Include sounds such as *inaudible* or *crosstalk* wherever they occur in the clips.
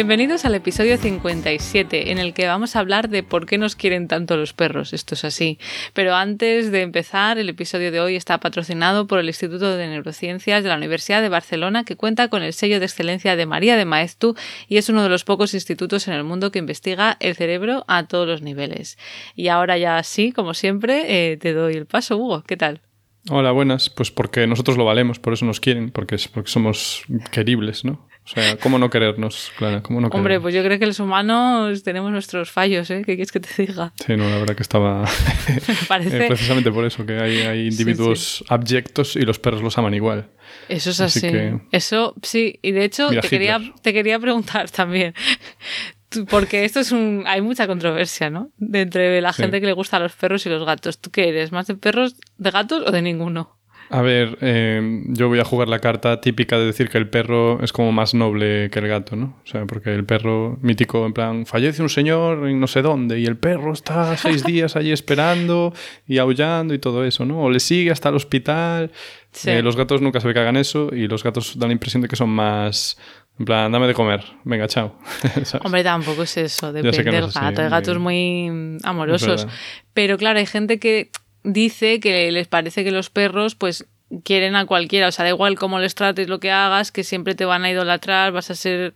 Bienvenidos al episodio 57, en el que vamos a hablar de por qué nos quieren tanto los perros. Esto es así. Pero antes de empezar, el episodio de hoy está patrocinado por el Instituto de Neurociencias de la Universidad de Barcelona, que cuenta con el sello de excelencia de María de Maeztu y es uno de los pocos institutos en el mundo que investiga el cerebro a todos los niveles. Y ahora ya sí, como siempre, eh, te doy el paso, Hugo. ¿Qué tal? Hola, buenas. Pues porque nosotros lo valemos, por eso nos quieren, porque, porque somos queribles, ¿no? O sea, ¿cómo no querernos, Clara? ¿Cómo no Hombre, pues yo creo que los humanos tenemos nuestros fallos, ¿eh? ¿Qué quieres que te diga? Sí, no, la verdad que estaba... *laughs* Parece... Eh, precisamente por eso, que hay, hay individuos abyectos y los perros los aman igual. Eso es así. Eso, sí. Y de hecho, te quería, te quería preguntar *laughs* también porque esto es un hay mucha controversia, ¿no? De entre la gente que le gusta los perros y los gatos. ¿Tú qué eres? ¿Más de perros, de gatos o de ninguno? A ver, eh, yo voy a jugar la carta típica de decir que el perro es como más noble que el gato, ¿no? O sea, porque el perro mítico, en plan, fallece un señor en no sé dónde y el perro está seis *laughs* días allí esperando y aullando y todo eso, ¿no? O le sigue hasta el hospital. Eh, los gatos nunca se ve que hagan eso y los gatos dan la impresión de que son más... En plan, dame de comer, venga, chao. *laughs* Hombre, tampoco es eso, depende del gato. Hay gatos muy amorosos. Pero claro, hay gente que dice que les parece que los perros, pues quieren a cualquiera, o sea, da igual cómo les trates, lo que hagas, que siempre te van a idolatrar, vas a ser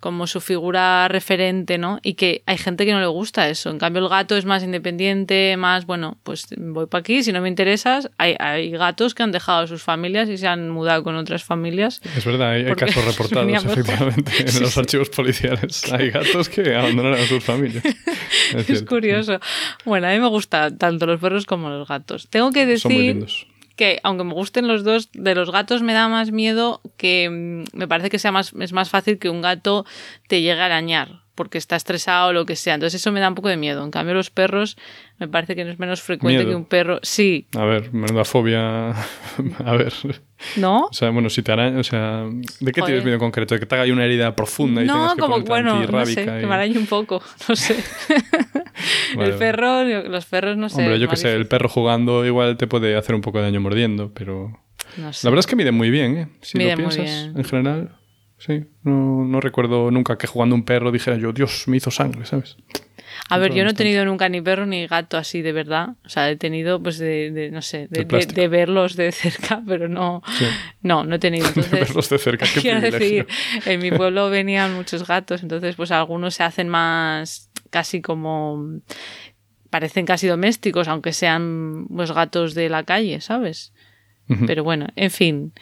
como su figura referente, ¿no? Y que hay gente que no le gusta eso. En cambio, el gato es más independiente, más, bueno, pues voy para aquí, si no me interesas. Hay, hay, gatos que han dejado a sus familias y se han mudado con otras familias. Es verdad, hay, casos reportados, efectivamente, *laughs* en los archivos policiales. Hay gatos que abandonaron a sus familias. *laughs* Es, curioso. Bueno, a mí me gustan tanto los perros como los gatos. Tengo que decir... Son muy lindos que aunque me gusten los dos, de los gatos me da más miedo que mm, me parece que sea más, es más fácil que un gato te llegue a arañar porque está estresado o lo que sea. Entonces eso me da un poco de miedo. En cambio los perros me parece que no es menos frecuente que un perro. Sí. A ver, menuda fobia. *laughs* a ver. ¿No? O sea, bueno, si te araña, o sea, ¿de qué tienes miedo en concreto? ¿De que te haga una herida profunda y no, tengas que como, bueno, no sé, que me arañe un poco, *laughs* no sé. *laughs* El perro, los perros no sé. Hombre, yo que sé, el perro jugando igual te puede hacer un poco de daño mordiendo, pero... No sé. La verdad es que miden muy bien, ¿eh? Si lo piensas, muy bien. en general. Sí, no, no recuerdo nunca que jugando un perro dijera yo, Dios, me hizo sangre, ¿sabes? A ver, yo no he tenido nunca ni perro ni gato así de verdad. O sea, he tenido, pues, de, no sé, de, de, verlos de cerca, *laughs* pero no, no, no he tenido. *laughs* Entonces, de verlos de cerca, qué quiero decir, en mi pueblo *laughs* venían muchos gatos, entonces, pues, algunos se hacen más casi como parecen casi domésticos, aunque sean los pues, gatos de la calle, ¿sabes? Pero bueno, en fin,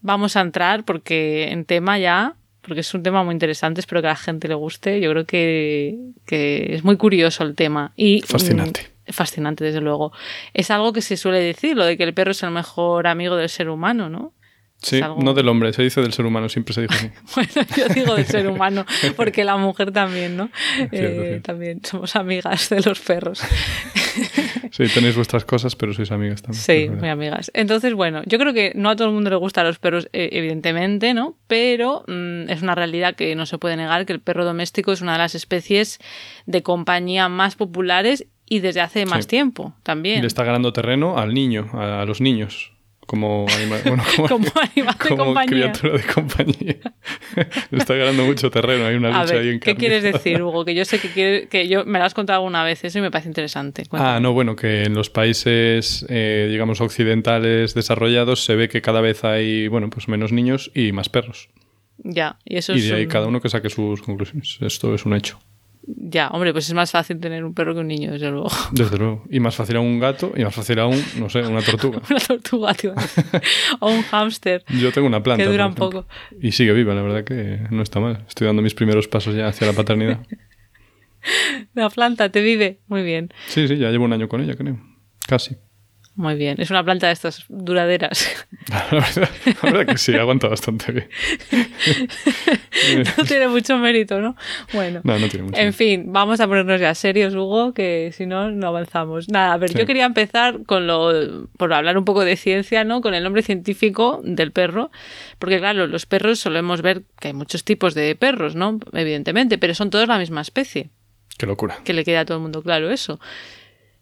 vamos a entrar porque en tema ya, porque es un tema muy interesante, espero que a la gente le guste. Yo creo que, que es muy curioso el tema. Y, fascinante. Mm, fascinante, desde luego. Es algo que se suele decir, lo de que el perro es el mejor amigo del ser humano, ¿no? Sí, no del hombre, se dice del ser humano, siempre se dice así. *laughs* bueno, yo digo del ser *laughs* humano, porque la mujer también, ¿no? Eh, también somos amigas de los perros. *laughs* sí, tenéis vuestras cosas, pero sois amigas también. Sí, muy amigas. Entonces, bueno, yo creo que no a todo el mundo le gustan los perros, eh, evidentemente, ¿no? Pero mm, es una realidad que no se puede negar que el perro doméstico es una de las especies de compañía más populares y desde hace más tiempo también. Le está ganando terreno al niño, a los niños como animal, bueno, como, *laughs* animal de *laughs* como compañía. criatura de compañía. *laughs* Está ganando mucho terreno, hay una lucha ahí en ¿Qué quieres decir, Hugo? Que yo sé que, que yo me lo has contado alguna vez, eso y me parece interesante. Ah, no, bueno, que en los países, eh, digamos, occidentales desarrollados se ve que cada vez hay, bueno, pues menos niños y más perros. Ya, y eso Y de ahí cada uno que saque sus conclusiones. Esto es un hecho. Ya, hombre, pues es más fácil tener un perro que un niño, desde luego. *laughs* Desde luego. Y más fácil a un gato y más fácil a un, no sé, una tortuga. *laughs* una tortuga, tío. o un hámster. Yo tengo una planta. Que dura un poco. Y sigue viva, la verdad que no está mal. Estoy dando mis primeros pasos ya hacia la paternidad. *laughs* la planta te vive muy bien. Sí, sí, ya llevo un año con ella, creo. Casi. Muy bien. Es una planta de estas duraderas. *laughs* La verdad, que sí, aguanta bastante bien. no tiene mucho mérito, ¿no? Bueno. No, no tiene mucho En fin, vamos a ponernos ya serios, Hugo, que si no, no avanzamos. Nada, a ver, yo quería empezar con lo. por hablar un poco de ciencia, ¿no? Con el nombre científico del perro. Porque, claro, los perros solemos ver que hay muchos tipos de perros, ¿no? Evidentemente, pero son todos la misma especie. Qué locura. Que le queda a todo el mundo claro eso.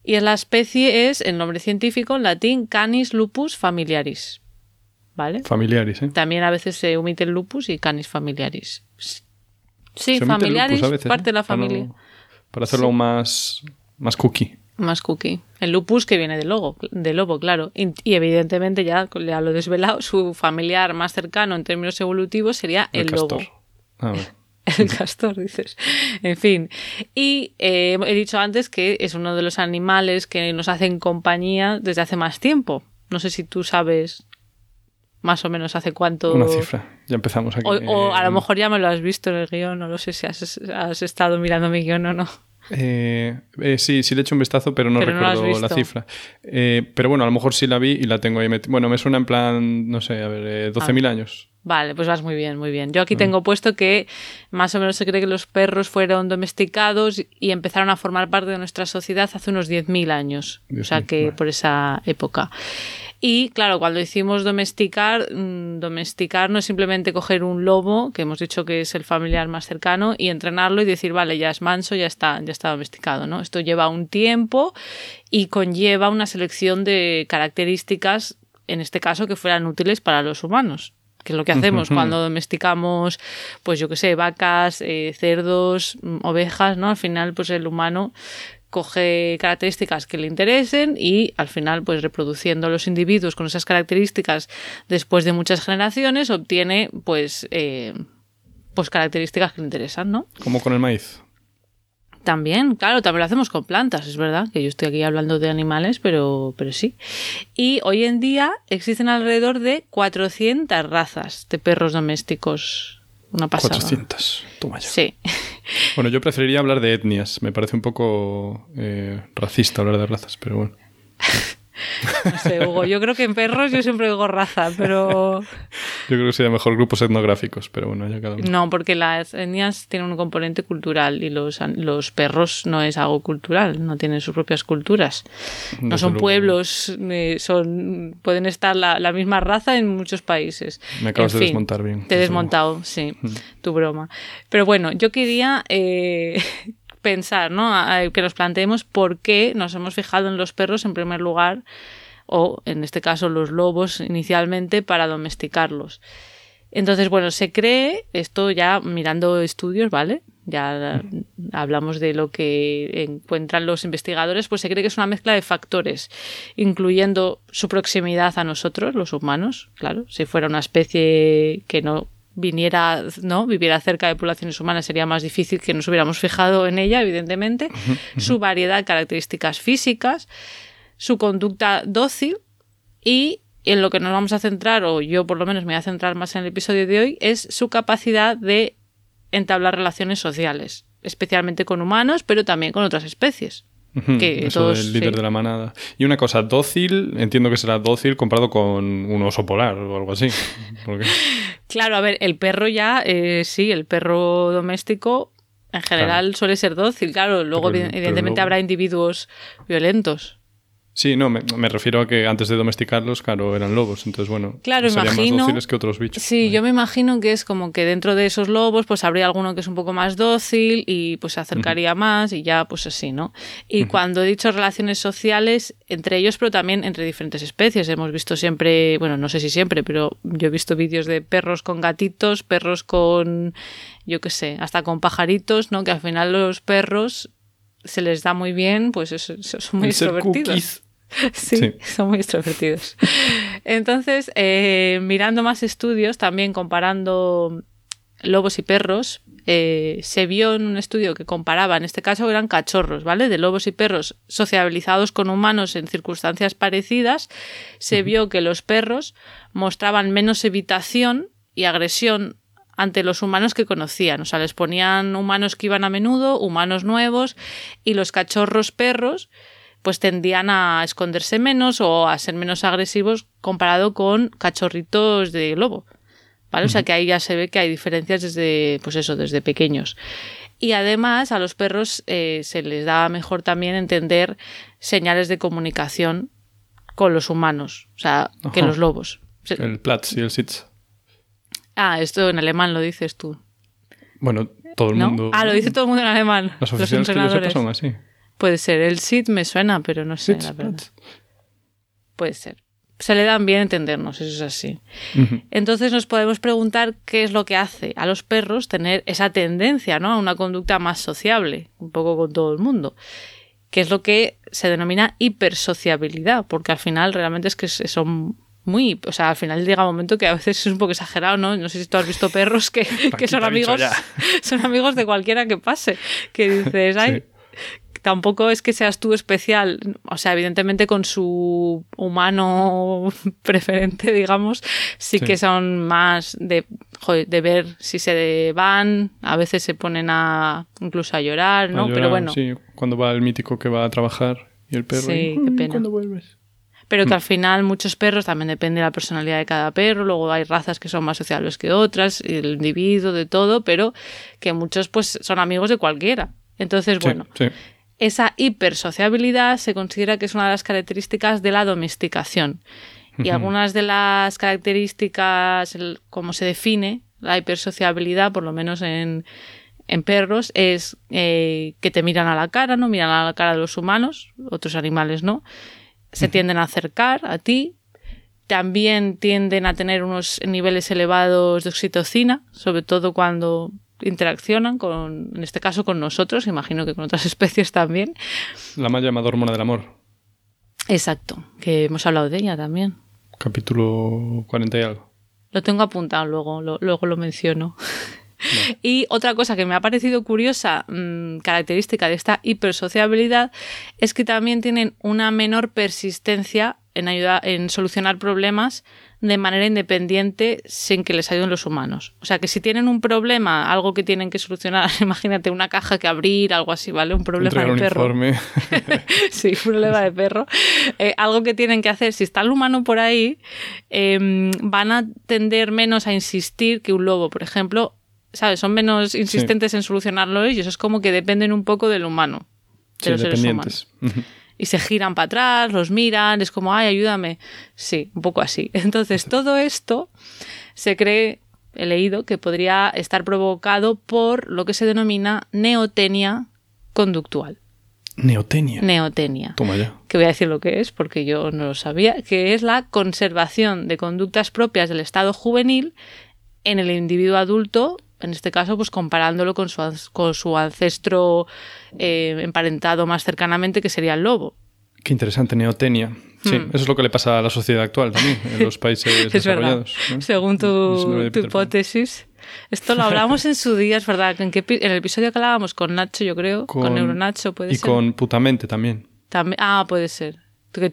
Y la especie es, el nombre científico en latín, Canis lupus familiaris. ¿Vale? Familiaris, ¿eh? También a veces se omite el lupus y Canis familiaris. Sí, familiaris, parte de la familia. Para, hacerlo más, más cookie. Más cookie. El lupus que viene del lobo, del lobo claro. Y, evidentemente, ya, ya lo he desvelado, su familiar más cercano en términos evolutivos sería el, lobo. Ah, *laughs* el castor, dices. En fin. Y eh, he dicho antes que es uno de los animales que nos hacen compañía desde hace más tiempo. No sé si tú sabes más o menos hace cuánto. Una cifra. Ya empezamos aquí. O, a lo mejor ya me lo has visto en el guion, no lo sé si has, estado mirando mi guion o no. Eh, eh, sí, sí le he hecho un vistazo, pero no recuerdo la cifra. pero bueno, a lo mejor sí la vi y la tengo ahí metida. Bueno, me suena en plan, no sé, a ver, 12.000 ah. años. Vale, pues vas muy bien, muy bien. Yo aquí mm. tengo puesto que más o menos se cree que los perros fueron domesticados y empezaron a formar parte de nuestra sociedad hace unos 10.000 años. o sea que por esa época. Y claro, cuando decimos domesticar, mm, domesticar no es simplemente coger un lobo, que hemos dicho que es el familiar más cercano, y entrenarlo y decir, vale, ya es manso, ya está, ya está domesticado, ¿no? Esto lleva un tiempo y conlleva una selección de características, en este caso, que fueran útiles para los humanos que es lo que hacemos cuando domesticamos, pues yo qué sé, vacas, eh, cerdos, mm, ovejas, ¿no? Al final, pues el humano coge características que le interesen y al final, pues reproduciendo los individuos con esas características después de muchas generaciones, obtiene pues, eh, pues características que le interesan, ¿no? Como con el maíz. También, claro, también lo hacemos con plantas, es verdad, que yo estoy aquí hablando de animales, pero, pero sí. Y hoy en día existen alrededor de 400 razas de perros domésticos. Una pasada. 400, toma ya. Sí. *laughs* Bueno, yo preferiría hablar de etnias, me parece un poco eh, racista hablar de razas, pero bueno. *laughs* No sé, Hugo, yo creo que en perros yo siempre digo raza, pero... Yo creo que sería mejor grupos etnográficos, pero bueno, ya cada uno. No, porque las etnias tienen un componente cultural y los, los perros no es algo cultural, no tienen sus propias culturas. No son pueblos, eh, son pueden estar la, la, misma raza en muchos países. Me acabas de desmontar bien. Te he desmontado, sí, tu broma. Pero bueno, yo quería... Eh, pensar, ¿no? que nos planteemos por qué nos hemos fijado en los perros en primer lugar, o en este caso los lobos inicialmente, para domesticarlos. Entonces, bueno, se cree, esto ya mirando estudios, ¿vale? Ya hablamos de lo que encuentran los investigadores, pues se cree que es una mezcla de factores, incluyendo su proximidad a nosotros, los humanos, claro, si fuera una especie que no viniera, ¿no? Viviera cerca de poblaciones humanas sería más difícil que nos hubiéramos fijado en ella, evidentemente. Su variedad de características físicas, su conducta dócil y en lo que nos vamos a centrar, o yo por lo menos me voy a centrar más en el episodio de hoy, es su capacidad de entablar relaciones sociales, especialmente con humanos, pero también con otras especies. Que Eso el líder de la manada. Y una cosa, dócil, entiendo que será dócil comparado con un oso polar o algo así. *laughs* claro, a ver, el perro ya, eh, sí, el perro doméstico en general suele ser dócil, claro. Luego, evidentemente, habrá individuos violentos. Sí, no, me, refiero a que antes de domesticarlos, claro, eran lobos. Entonces, bueno, claro, serían más dóciles que otros bichos. Sí, yo me imagino que es como que dentro de esos lobos, pues habría alguno que es un poco más dócil y pues se acercaría más y ya, pues así, ¿no? Y cuando he dicho relaciones sociales, entre ellos, pero también entre diferentes especies. Hemos visto siempre, bueno, no sé si siempre, pero yo he visto vídeos de perros con gatitos, perros con, yo qué sé, hasta con pajaritos, ¿no? Que al final los perros se les da muy bien, pues eso, son muy extrovertidos. *laughs* Sí, son muy extrovertidos. Entonces, eh, mirando más estudios, también comparando lobos y perros, eh, se vio en un estudio que comparaba, en este caso eran cachorros, ¿vale? De lobos y perros sociabilizados con humanos en circunstancias parecidas, se vio que los perros mostraban menos evitación y agresión ante los humanos que conocían. O sea, les ponían humanos que iban a menudo, humanos nuevos, y los cachorros perros pues tendían a esconderse menos o a ser menos agresivos comparado con cachorritos de lobo. ¿Vale? O sea que ahí ya se ve que hay diferencias desde, pues eso, desde pequeños. Y además a los perros eh, se les da mejor también entender señales de comunicación con los humanos, o sea, que los lobos. El Platz y el Sitz. Ah, esto en alemán lo dices tú. Bueno, todo el mundo. Ah, lo dice todo el mundo en alemán. Los oficiales que son así. Puede ser. El Sitz me suena, pero no sé, la verdad. Puede ser se le dan bien entendernos, eso es así. Entonces nos podemos preguntar qué es lo que hace a los perros tener esa tendencia ¿no? a una conducta más sociable, un poco con todo el mundo, que es lo que se denomina hipersociabilidad, porque al final realmente es que son muy, o sea, al final llega un momento que a veces es un poco exagerado, ¿no? No sé si tú has visto perros que, *laughs* que son amigos, *laughs* son amigos de cualquiera que pase, que dices, ay, tampoco es que seas tú especial, o sea, evidentemente con su humano *laughs* preferente, digamos, sí, que son más de, de ver si se van, a veces se ponen a incluso a llorar, ¿no? Pero bueno. Sí, cuando va el mítico que va a trabajar y el perro. Sí, qué mm, pena. ¿Cuándo vuelves? Pero que mm. al final muchos perros también depende de la personalidad de cada perro, luego hay razas que son más sociables que otras, el individuo, de todo, pero que muchos pues son amigos de cualquiera. Entonces, bueno, sí, esa hipersociabilidad se considera que es una de las características de la domesticación. Y algunas de las características, como se define la hipersociabilidad, por lo menos en, perros, es eh, que te miran a la cara, no miran a la cara de los humanos, otros animales no. Se tienden a acercar a ti. También tienden a tener unos niveles elevados de oxitocina, sobre todo cuando interaccionan con, en este caso con nosotros, imagino que con otras *laughs* especies también. La mal llamada hormona del amor. Exacto, que hemos hablado de ella también. Capítulo 40 y algo. Lo tengo apuntado luego, luego lo menciono. *laughs* Y otra cosa que me ha parecido curiosa, mm, característica de esta hipersociabilidad, es que también tienen una menor persistencia en, ayudar, en solucionar problemas de manera independiente sin que les ayuden los humanos. O sea que si tienen un problema, algo que tienen que solucionar, *laughs* imagínate una caja que abrir, algo así, ¿vale? Un problema de perro. *laughs* sí, un problema de perro. Eh, algo que tienen que hacer, si está el humano por ahí, em, van a tender menos a insistir que un lobo, por ejemplo. ¿Sabes? Son menos insistentes en solucionarlo ellos. Es como que dependen un poco del humano. De los seres humanos y se giran para atrás, los miran, es como, ay, ayúdame. Sí, un poco así. *laughs* Entonces, todo esto se cree, he leído, que podría estar provocado por lo que se denomina neotenia conductual. Neotenia. Neotenia. Toma ya. Que voy a decir lo que es, porque yo no lo sabía, que es la conservación de conductas propias del estado juvenil en el individuo adulto en este caso, pues comparándolo con su, con su ancestro eh, emparentado más cercanamente, que sería el lobo. Qué interesante, neotenia. Sí, hmm. eso es lo que le pasa a la sociedad actual también, en *laughs* los países desarrollados. Según tu, hipótesis. Esto lo hablamos en su día, es verdad. ¿En, en el episodio que hablábamos con Nacho, yo creo, con, Neuronacho, puede ser. Y con Putamente también. también. Ah, puede ser.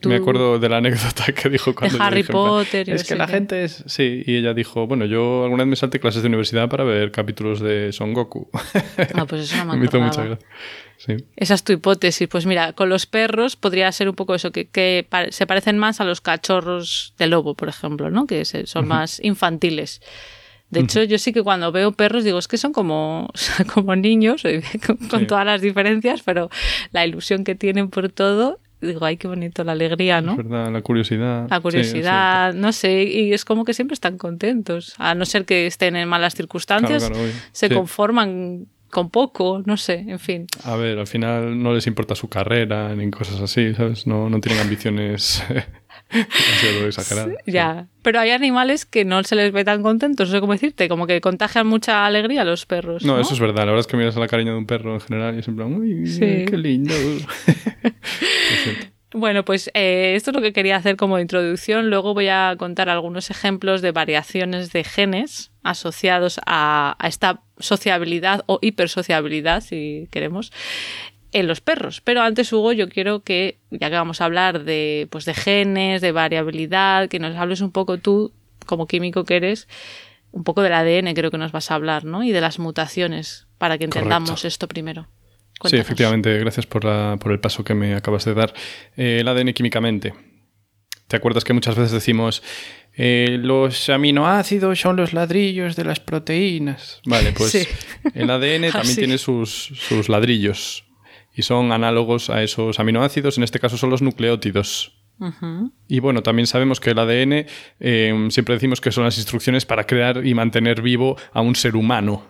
Me acuerdo de la anécdota *laughs* que dijo cuando. De Harry Potter. es que la gente es. Sí, y ella dijo: Bueno, yo alguna vez me salté clases de universidad para ver capítulos de Son Goku. Ah, pues eso no *laughs* me, me hizo mucha gracia. Sí. Esa es tu hipótesis. Pues mira, con los perros podría ser un poco eso, que, que se parecen más a los cachorros de lobo, por ejemplo, ¿no? Que son más infantiles. De hecho, yo sí que cuando veo perros digo, es que son como, *laughs* como niños, con, todas las diferencias, pero la ilusión que tienen por todo digo, ay, qué bonito, la alegría, ¿no? Es verdad, la curiosidad. La curiosidad, no sé, y es como que siempre están contentos, a no ser que estén en malas circunstancias, se conforman con poco, no sé, en fin. A ver, al final no les importa su carrera ni cosas así, ¿sabes? No, no tienen ambiciones *laughs* *laughs* exagerado. ya, pero hay animales que no se les ve tan contentos, no sé cómo decirte, como que contagian mucha alegría a los perros. No, eso es verdad. La verdad es que miras a la cariño de un perro en general y es en plan, uy, qué lindo. *laughs* Bueno, pues eh, esto es lo que quería hacer como introducción. Luego voy a contar algunos ejemplos de variaciones de genes asociados a, a esta sociabilidad o hipersociabilidad, si queremos, en los perros. Pero antes, Hugo, yo quiero que, ya que vamos a hablar de, pues, de genes, de variabilidad, que nos hables un poco tú, como químico que eres, un poco del ADN creo que nos vas a hablar, ¿no? Y de las mutaciones, para que entendamos esto primero. Sí, efectivamente, gracias por, por, el paso que me acabas de dar. Eh, el ADN químicamente. ¿Te acuerdas que muchas veces decimos eh, los aminoácidos son los ladrillos de las proteínas? Vale, pues *laughs* el ADN *laughs* también tiene sus, sus ladrillos y son análogos a esos aminoácidos, en este caso son los nucleótidos. Y bueno, también sabemos que el ADN eh, siempre decimos que son las instrucciones para crear y mantener vivo a un ser humano.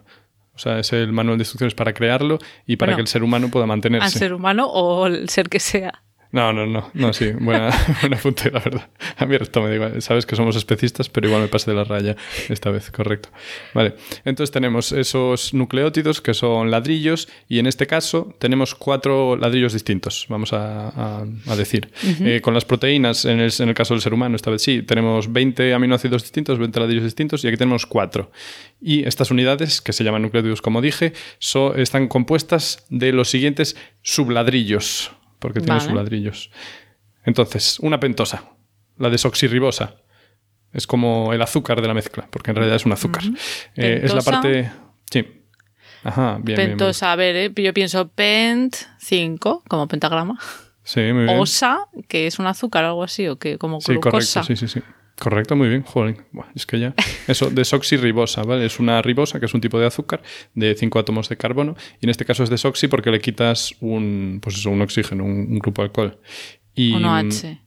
O sea, es el manual de instrucciones para crearlo y para que el ser humano pueda mantenerse. ¿Al ser humano o el ser que sea? No, no, no, no, sí, buena, *laughs* buena apunte, la verdad. A mí esto me da Sabes que somos especistas, pero igual me pasé de la raya esta vez, correcto. Vale, entonces tenemos esos nucleótidos que son ladrillos y en este caso tenemos cuatro ladrillos distintos, vamos a, decir. Eh, con las proteínas, en el, en el, caso del ser humano, esta vez sí, tenemos 20 aminoácidos distintos, 20 ladrillos distintos y aquí tenemos cuatro. Y estas unidades, que se llaman nucleótidos como dije, están compuestas de los siguientes subladrillos porque tiene sus ladrillos. Entonces, una pentosa, la desoxirribosa. Es como el azúcar de la mezcla, porque en realidad es un azúcar. Eh, es la parte. Sí. Ajá, bien. Pentosa, a ver, eh, yo pienso pent 5, como pentagrama. Sí, muy bien. Osa, que es un azúcar o algo así, o que como sí, Correcto, sí, sí, sí. Correcto, muy bien. Joder, es que ya. Eso, desoxirribosa, ¿vale? Es una ribosa, que es un tipo de azúcar de cinco átomos de carbono. Y en este caso es desoxi porque le quitas un, pues eso, un oxígeno, un, grupo de alcohol. Y, H.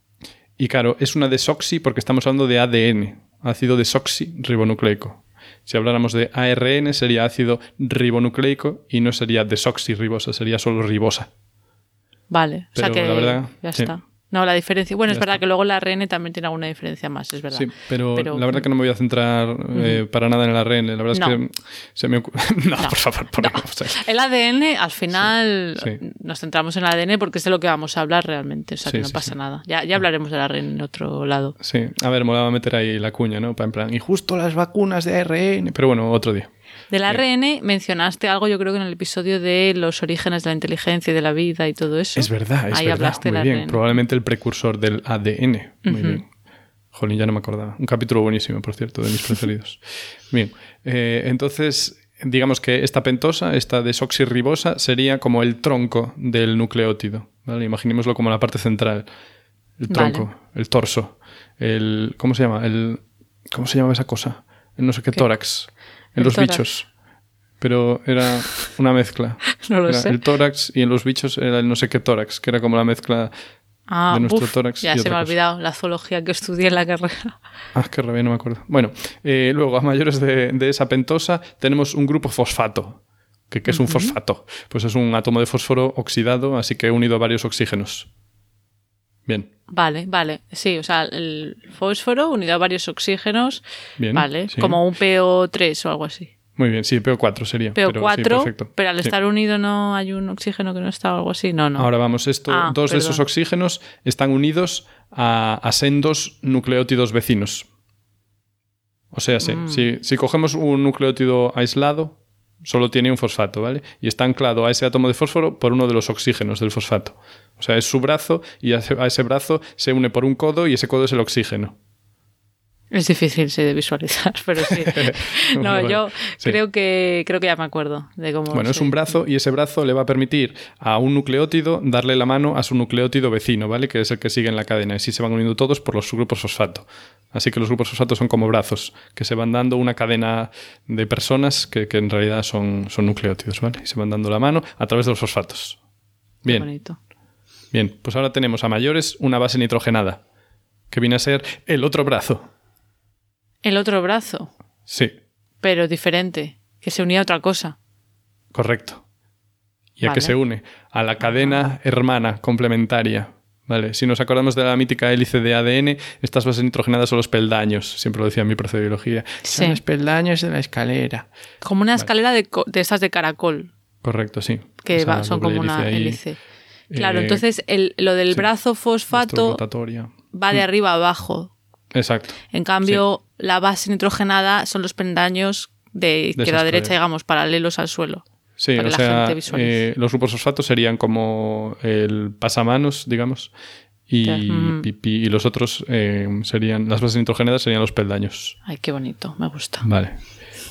Y claro, es una desoxi porque estamos hablando de ADN, ácido desoxirribonucleico. Si habláramos de ARN sería ácido ribonucleico y no sería desoxirribosa, sería solo ribosa. Vale, o sea que la verdad, ya está. No, la diferencia. Bueno, es verdad que luego el ARN también tiene alguna diferencia más, es verdad. Sí, pero, la verdad que no me voy a centrar eh, para nada en el ARN. La verdad es que se me *laughs* no, por favor, por El ADN, al final, nos centramos en el ADN porque es de lo que vamos a hablar realmente. O sea, que no pasa nada. Ya, ya hablaremos del ARN en otro lado. Sí, a ver, me a meter ahí la cuña, ¿no? Para en plan, y justo las vacunas de ARN. Pero bueno, otro día. Del ARN mencionaste algo, yo creo que en el episodio de los orígenes de la inteligencia y de la vida y todo eso. Es verdad, es Ahí verdad. Hablaste Muy bien. Probablemente el precursor del ADN. Muy bien. Jolín, ya no me acordaba. Un capítulo buenísimo, por cierto, de mis *laughs* preferidos. bien, eh, entonces digamos que esta pentosa, esta desoxirribosa, sería como el tronco del nucleótido. ¿vale? Imaginémoslo como la parte central. El tronco, el torso. El, ¿Cómo se llama? El, ¿Cómo se llama esa cosa? El no sé qué, tórax en los bichos. Pero era una mezcla. *laughs* no lo sé. El tórax y en los bichos era el no sé qué tórax, que era como la mezcla ah, de nuestro tórax. Ya se me ha olvidado la zoología que estudié en la carrera. *laughs* Ah, qué rabia, no me acuerdo. Bueno, eh, luego a mayores de, esa pentosa tenemos un grupo fosfato. ¿Qué, es un fosfato? Pues es un átomo de fósforo oxidado, así que unido a varios oxígenos. Bien. Vale, vale. Sí, o sea, el fósforo unido a varios oxígenos. Bien, vale, como un PO3 o algo así. Muy bien, sí, PO4 sería. PO4, pero, al estar unido no hay un oxígeno que no está o algo así. No, no. Ahora vamos, esto, ah, dos de esos oxígenos están unidos a, sendos nucleótidos vecinos. O sea, sí, mm. si, si cogemos un nucleótido aislado, solo tiene un fosfato, ¿vale? Y está anclado a ese átomo de fósforo por uno de los oxígenos del fosfato. O sea, es su brazo y a ese brazo se une por un codo y ese codo es el oxígeno. Es difícil de visualizar, *laughs* pero sí. *laughs* no, yo creo que creo que ya me acuerdo de cómo. Bueno, es un brazo y ese brazo le va a permitir a un nucleótido darle la mano a su nucleótido vecino, ¿vale? Que es el que sigue en la cadena. Y así se van uniendo todos por los grupos fosfato. Así que los grupos fosfato son como brazos que se van dando una cadena de personas que, en realidad son, son nucleótidos, ¿vale? Y se van dando la mano a través de los fosfatos. Bien. bonito. Bien, pues ahora tenemos a mayores una base nitrogenada, que viene a ser el otro brazo. El otro brazo. Sí. Pero diferente, que se unía a otra cosa. Correcto. ¿Y a qué se une? A la cadena hermana complementaria. Vale, si nos acordamos de la mítica hélice de ADN, estas bases nitrogenadas son los peldaños, siempre lo decía en mi profe de biología. Son los peldaños de la escalera. Como una escalera de, de, estas de caracol. Correcto, sí. Que son como una hélice. Claro, eh, entonces el, lo del brazo fosfato va de mm. arriba a abajo. Exacto. En cambio, la base nitrogenada son los pendaños de izquierda a derecha, digamos, paralelos al suelo. Sí, o sea, eh, los grupos fosfatos serían como el pasamanos, digamos, y, y, los otros eh, serían, las bases nitrogenadas serían los peldaños. Ay, qué bonito, me gusta. Vale.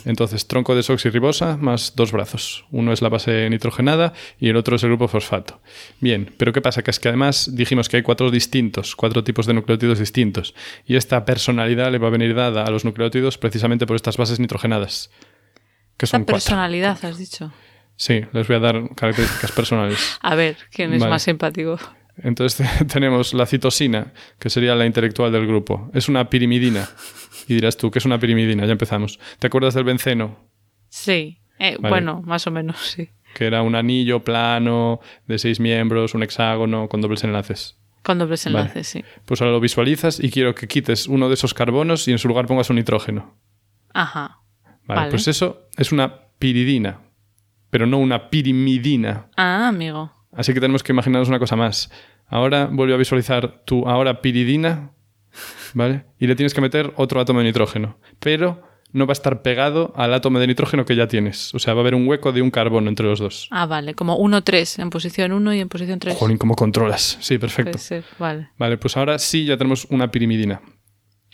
Entonces, tronco desoxirribosa más dos brazos. Uno es la base nitrogenada y el otro es el grupo fosfato. Bien, pero ¿qué pasa? Que es que además dijimos que hay cuatro distintos, cuatro tipos de nucleótidos distintos. Y esta personalidad le va a venir dada a los nucleótidos precisamente por estas bases nitrogenadas. Que son personalidad, has dicho. Sí, les voy a dar características personales. *laughs* A ver, ¿quién es más simpático? Entonces *laughs* tenemos la citosina, que sería la intelectual del grupo. Es una pirimidina. Y dirás tú, ¿qué es una pirimidina? Ya empezamos. ¿Te acuerdas del benceno? Sí. Eh, bueno, más o menos, sí. Que era un anillo plano de seis miembros, un hexágono con dobles enlaces. Con dobles enlaces, sí. Pues ahora lo visualizas y quiero que quites uno de esos carbonos y en su lugar pongas un nitrógeno. Ajá. Vale, pues eso es una piridina, pero no una pirimidina. Ah, amigo. Así que tenemos que imaginarnos una cosa más. Ahora vuelve a visualizar tu ahora piridina, ¿vale? Y le tienes que meter otro átomo de nitrógeno. Pero no va a estar pegado al átomo de nitrógeno que ya tienes. O sea, va a haber un hueco de un carbono entre los dos. Ah, vale, como 1-3, en posición 1 y en posición 3. Jolín, ¿cómo controlas? Sí, perfecto. Puede ser, vale. Vale, pues ahora sí ya tenemos una pirimidina.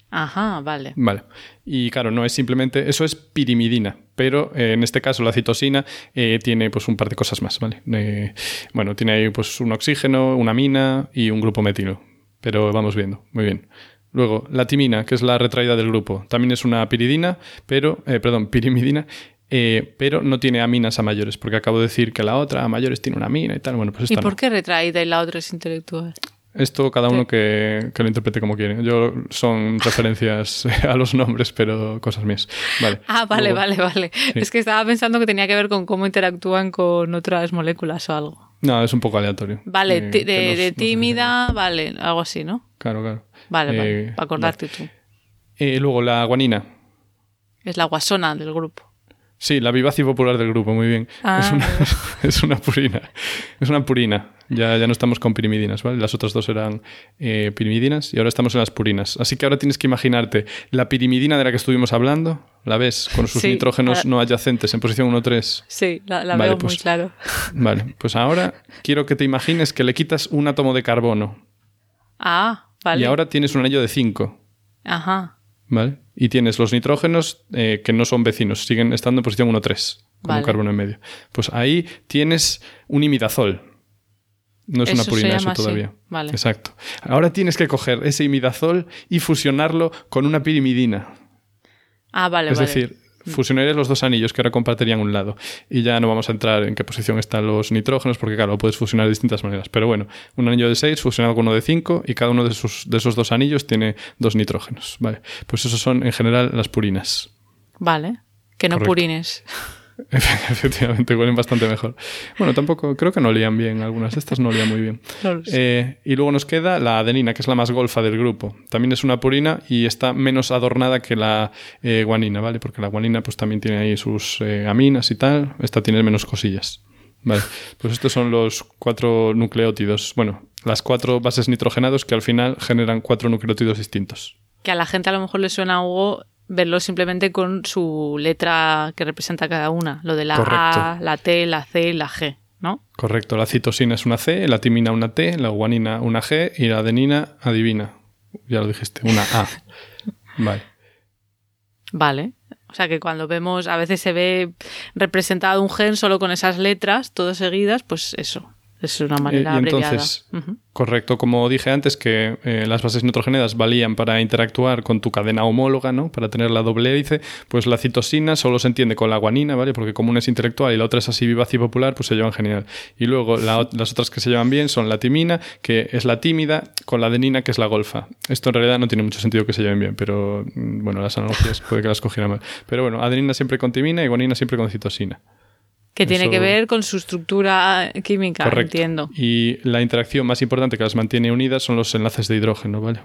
Ajá, vale. Vale. Y claro, no es simplemente, eso es pirimidina, pero eh, en este caso la citosina eh, tiene pues un par de cosas más, ¿vale? Eh, bueno, tiene ahí pues un oxígeno, una mina y un grupo metilo, pero vamos viendo, muy bien. Luego, la timina, que es la retraída del grupo, también es una piridina, pero, perdón, *laughs* pirimidina, pero no tiene aminas a mayores, porque acabo de decir que la otra a mayores tiene una amina y tal. Bueno, pues esta ¿Y por qué retraída y la otra es intelectual? Esto cada uno que, lo interprete como quiere. Yo son *laughs* referencias *laughs* a los nombres, pero cosas mías. Vale. Ah, vale, vale, vale. Es que estaba pensando que tenía que ver con cómo interactúan con otras moléculas o algo. No, es un poco aleatorio. Vale, eh, de, tímida, vale, algo así, ¿no? Claro, claro. Vale, vale, eh, para acordarte tú. Eh, luego, la guanina. Es la guasona del grupo. Sí, la vivaz y popular del grupo, muy bien. Es, ah. una, *laughs* es, una, purina. Es una purina. Ya, ya no estamos con pirimidinas, ¿vale? Las otras dos eran eh, pirimidinas y ahora estamos en las purinas. Así que ahora tienes que imaginarte la pirimidina de la que estuvimos hablando, ¿la ves? Con sus nitrógenos no adyacentes en posición 1-3. Sí, la, veo muy pues, claro. *laughs* Vale, pues ahora quiero que te imagines que le quitas un átomo de carbono. Ah, vale. Y ahora tienes un anillo de 5. Ajá. ¿Vale? Y tienes los nitrógenos eh, que no son vecinos, siguen estando en posición 1-3, con un carbono en medio. Pues ahí tienes un imidazol. No es una purina eso todavía. Vale. Exacto. Ahora tienes que coger ese imidazol y fusionarlo con una pirimidina. Ah, vale, es decir, fusionarías los dos anillos que ahora compartirían un lado. Y ya no vamos a entrar en qué posición están los nitrógenos, porque claro, lo puedes fusionar de distintas maneras. Pero bueno, un anillo de 6 fusionado con uno de 5 y cada uno de esos, de esos dos anillos tiene dos nitrógenos. Vale. Pues esos son en general las purinas. Vale. Que no purines. *laughs* *laughs* Efectivamente, huelen bastante mejor. Bueno, tampoco, creo que no olían bien, algunas de estas no olían muy bien. Eh, y luego nos queda la adenina, que es la más golfa del grupo. También es una purina y está menos adornada que la eh, guanina, ¿vale? Porque la guanina pues también tiene ahí sus eh, aminas y tal. Esta tiene menos cosillas. Vale, pues estos son los cuatro nucleótidos. Bueno, las cuatro bases nitrogenados que al final generan cuatro nucleótidos distintos. Que a la gente a lo mejor le suena algo verlo simplemente con su letra que representa cada una, lo de la A, la T, la C, la G, ¿no? Correcto, la citosina es una C, la timina una T, la guanina una G y la adenina, adivina, ya lo dijiste, una A. *laughs* vale. Vale. O sea que cuando vemos, a veces se ve representado un gen solo con esas letras, todas seguidas, pues eso, es una manera eh, y entonces, Correcto, como dije antes, que eh, las bases nitrogenadas valían para interactuar con tu cadena homóloga, ¿no? Para tener la doble hélice, pues la citosina solo se entiende con la guanina, ¿vale? Porque como una es intelectual y la otra es así vivaz y popular, pues se llevan genial. Y luego las otras que se llevan bien son la timina, que es la tímida, con la adenina, que es la golfa. Esto en realidad no tiene mucho sentido que se lleven bien, pero mm, bueno, las analogías puede que las cogieran mal. Pero bueno, adenina siempre con timina y guanina siempre con citosina. Que tiene que ver con su estructura química, entiendo. Y la interacción más importante que las mantiene unidas son los enlaces de hidrógeno, ¿vale?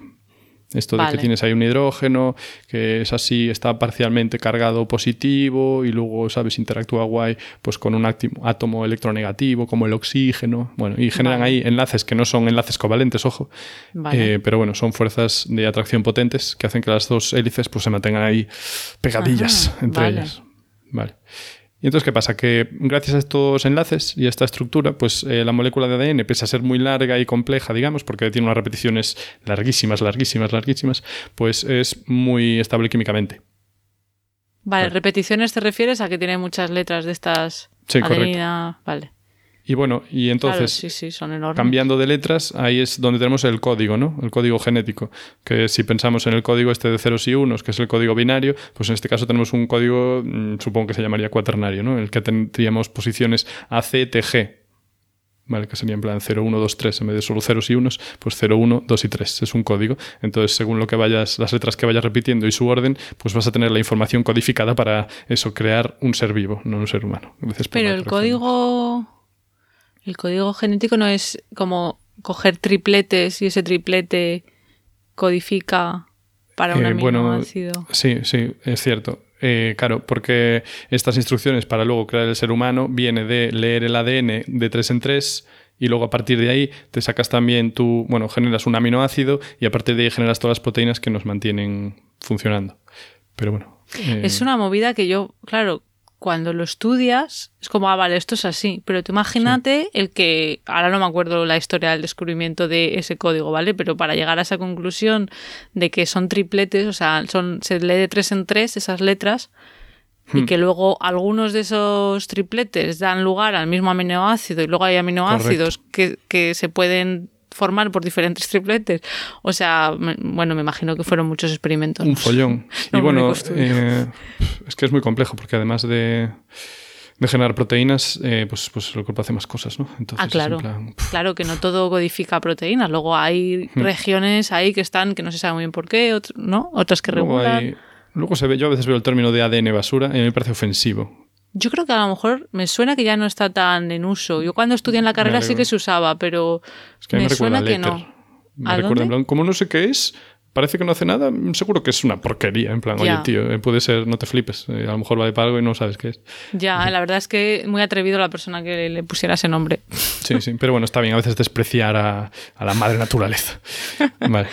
Esto de que tienes ahí un hidrógeno, que es así, está parcialmente cargado positivo y luego, ¿sabes? Interactúa guay pues con un átomo electronegativo como el oxígeno. Bueno, y generan ahí enlaces que no son enlaces covalentes, ojo. Eh, pero bueno, son fuerzas de atracción potentes que hacen que las dos hélices pues se mantengan ahí pegadillas entre ellas. Vale. Y entonces, ¿qué pasa? Que gracias a estos enlaces y a esta estructura, pues eh, la molécula de ADN, pese a ser muy larga y compleja, digamos, porque tiene unas repeticiones larguísimas, larguísimas, larguísimas, pues es muy estable químicamente. Vale, repeticiones te refieres a que tiene muchas letras de estas. Sí, adenina, Vale. Y bueno, y entonces, cambiando de letras, ahí es donde tenemos el código, ¿no? El código genético. Que si pensamos en el código este de ceros y unos, que es el código binario, pues en este caso tenemos un código, mm, supongo que se llamaría cuaternario, ¿no? En el que tendríamos posiciones A, C, T, G. ¿Vale? Que sería en plan 0, 1, 2, 3, en vez de solo ceros y unos, pues 0, 1, 2 y 3. Es un código. Entonces, según lo que vayas, las letras que vayas repitiendo y su orden, pues vas a tener la información codificada para eso, crear un ser vivo, no un ser humano. Pero el código el código genético no es como coger tripletes y ese triplete codifica para un eh, aminoácido. sí, sí, es cierto. Eh, claro, porque estas instrucciones para luego crear el ser humano viene de leer el ADN de tres en tres y luego a partir de ahí te sacas también tú, bueno, generas un aminoácido y a partir de ahí generas todas las proteínas que nos mantienen funcionando. Pero bueno. Es eh, una movida que yo, claro, cuando lo estudias, es como, ah, vale, esto es así. Pero tú imagínate el que, ahora no me acuerdo la historia del descubrimiento de ese código, ¿vale? Pero para llegar a esa conclusión de que son tripletes, o sea, son, se lee de tres en tres esas letras, y hmm. que luego algunos de esos tripletes dan lugar al mismo aminoácido y luego hay aminoácidos que, que se pueden formar por diferentes *laughs* tripletes. O sea, bueno, me imagino que fueron muchos experimentos. Un follón. *laughs* y bueno, eh, es que es muy complejo porque además de, generar proteínas, eh, pues, pues el cuerpo hace más cosas, ¿no? Entonces, ah, claro. claro que no todo codifica proteínas. Luego hay hmm. regiones ahí que están, que no se sabe muy bien por qué, ¿no? Otras que regulan. Luego se ve, yo a veces veo el término de ADN basura y me parece ofensivo. Yo creo que a lo mejor me suena que ya no está tan en uso. Yo cuando estudié en la carrera sí que se usaba, pero me, suena que no. Me recuerda, en plan, como no sé qué es, parece que no hace nada, seguro que es una porquería. En plan, oye, tío, eh, puede ser, no te flipes. Eh, a lo mejor vale para algo y no sabes qué es. Ya, *laughs* la verdad es que muy atrevido la persona que le pusiera ese nombre. Sí, sí, pero bueno, está bien a veces despreciar a, a la madre naturaleza. *laughs* Vale.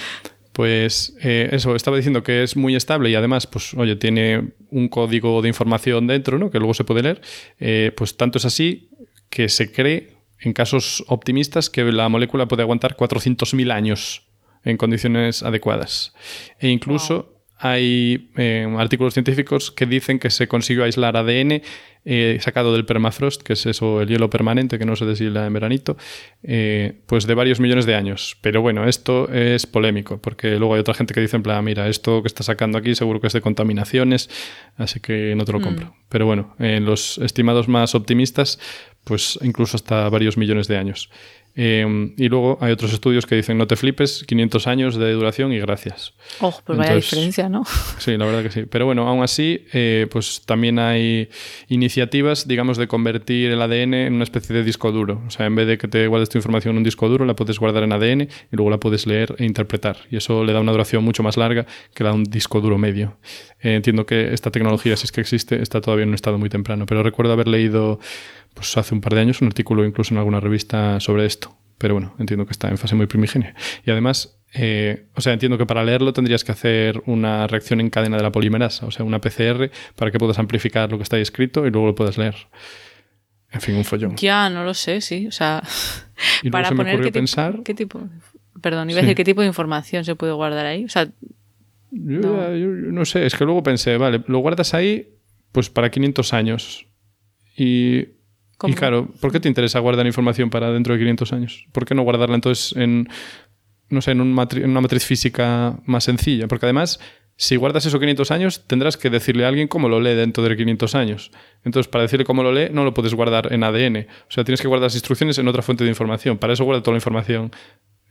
Pues eh, eso, estaba diciendo que es muy estable y además, pues oye, tiene un código de información dentro, ¿no? Que luego se puede leer. Eh, pues tanto es así que se cree, en casos optimistas, que la molécula puede aguantar 400.000 años en condiciones adecuadas. E incluso hay eh, artículos científicos que dicen que se consiguió aislar ADN eh, sacado del permafrost, que es eso, el hielo permanente que no se deshila en veranito, eh, pues de varios millones de años. Pero bueno, esto es polémico, porque luego hay otra gente que dice en plan, mira, esto que está sacando aquí seguro que es de contaminaciones, así que no te lo mm. compro. Pero bueno, en los estimados más optimistas, pues incluso hasta varios millones de años. Em, y luego hay otros estudios que dicen no te flipes, 500 años de duración y gracias. Oh, pues vaya diferencia, ¿no? *laughs* Sí, la verdad que sí. Pero bueno, aún así, eh, pues también hay iniciativas, digamos, de convertir el ADN en una especie de disco duro. O sea, en vez de que te guardes tu información en un disco duro, la puedes guardar en ADN y luego la puedes leer e interpretar. Y eso le da una duración mucho más larga que la de un disco duro medio. Eh, entiendo que esta tecnología, si es que existe, está todavía en un estado muy temprano. Pero recuerdo haber leído pues hace un par de años un artículo incluso en alguna revista sobre esto. Pero bueno, entiendo que está en fase muy primigenia. Y además, eh, o sea, entiendo que para leerlo tendrías que hacer una reacción en cadena de la polimerasa, o sea, una PCR, para que puedas amplificar lo que está ahí escrito y luego lo puedas leer. En fin, un follón. Ya, no lo sé, sí. O sea, *laughs* y para se poner qué pensar... Tipo, qué tipo... Perdón, iba a decir qué tipo de información se puede guardar ahí. O sea, yo, no sé, es que luego pensé, vale, lo guardas ahí pues para 500 años. Y y claro, ¿por qué te interesa guardar información para dentro de 500 años? ¿Por qué no guardarla entonces en, no sé, en, una matriz física más sencilla? Porque además, si guardas esos 500 años, tendrás que decirle a alguien cómo lo lee dentro de 500 años. Entonces, para decirle cómo lo lee, no lo puedes guardar en ADN. O sea, tienes que guardar las instrucciones en otra fuente de información. Para eso guarda toda la información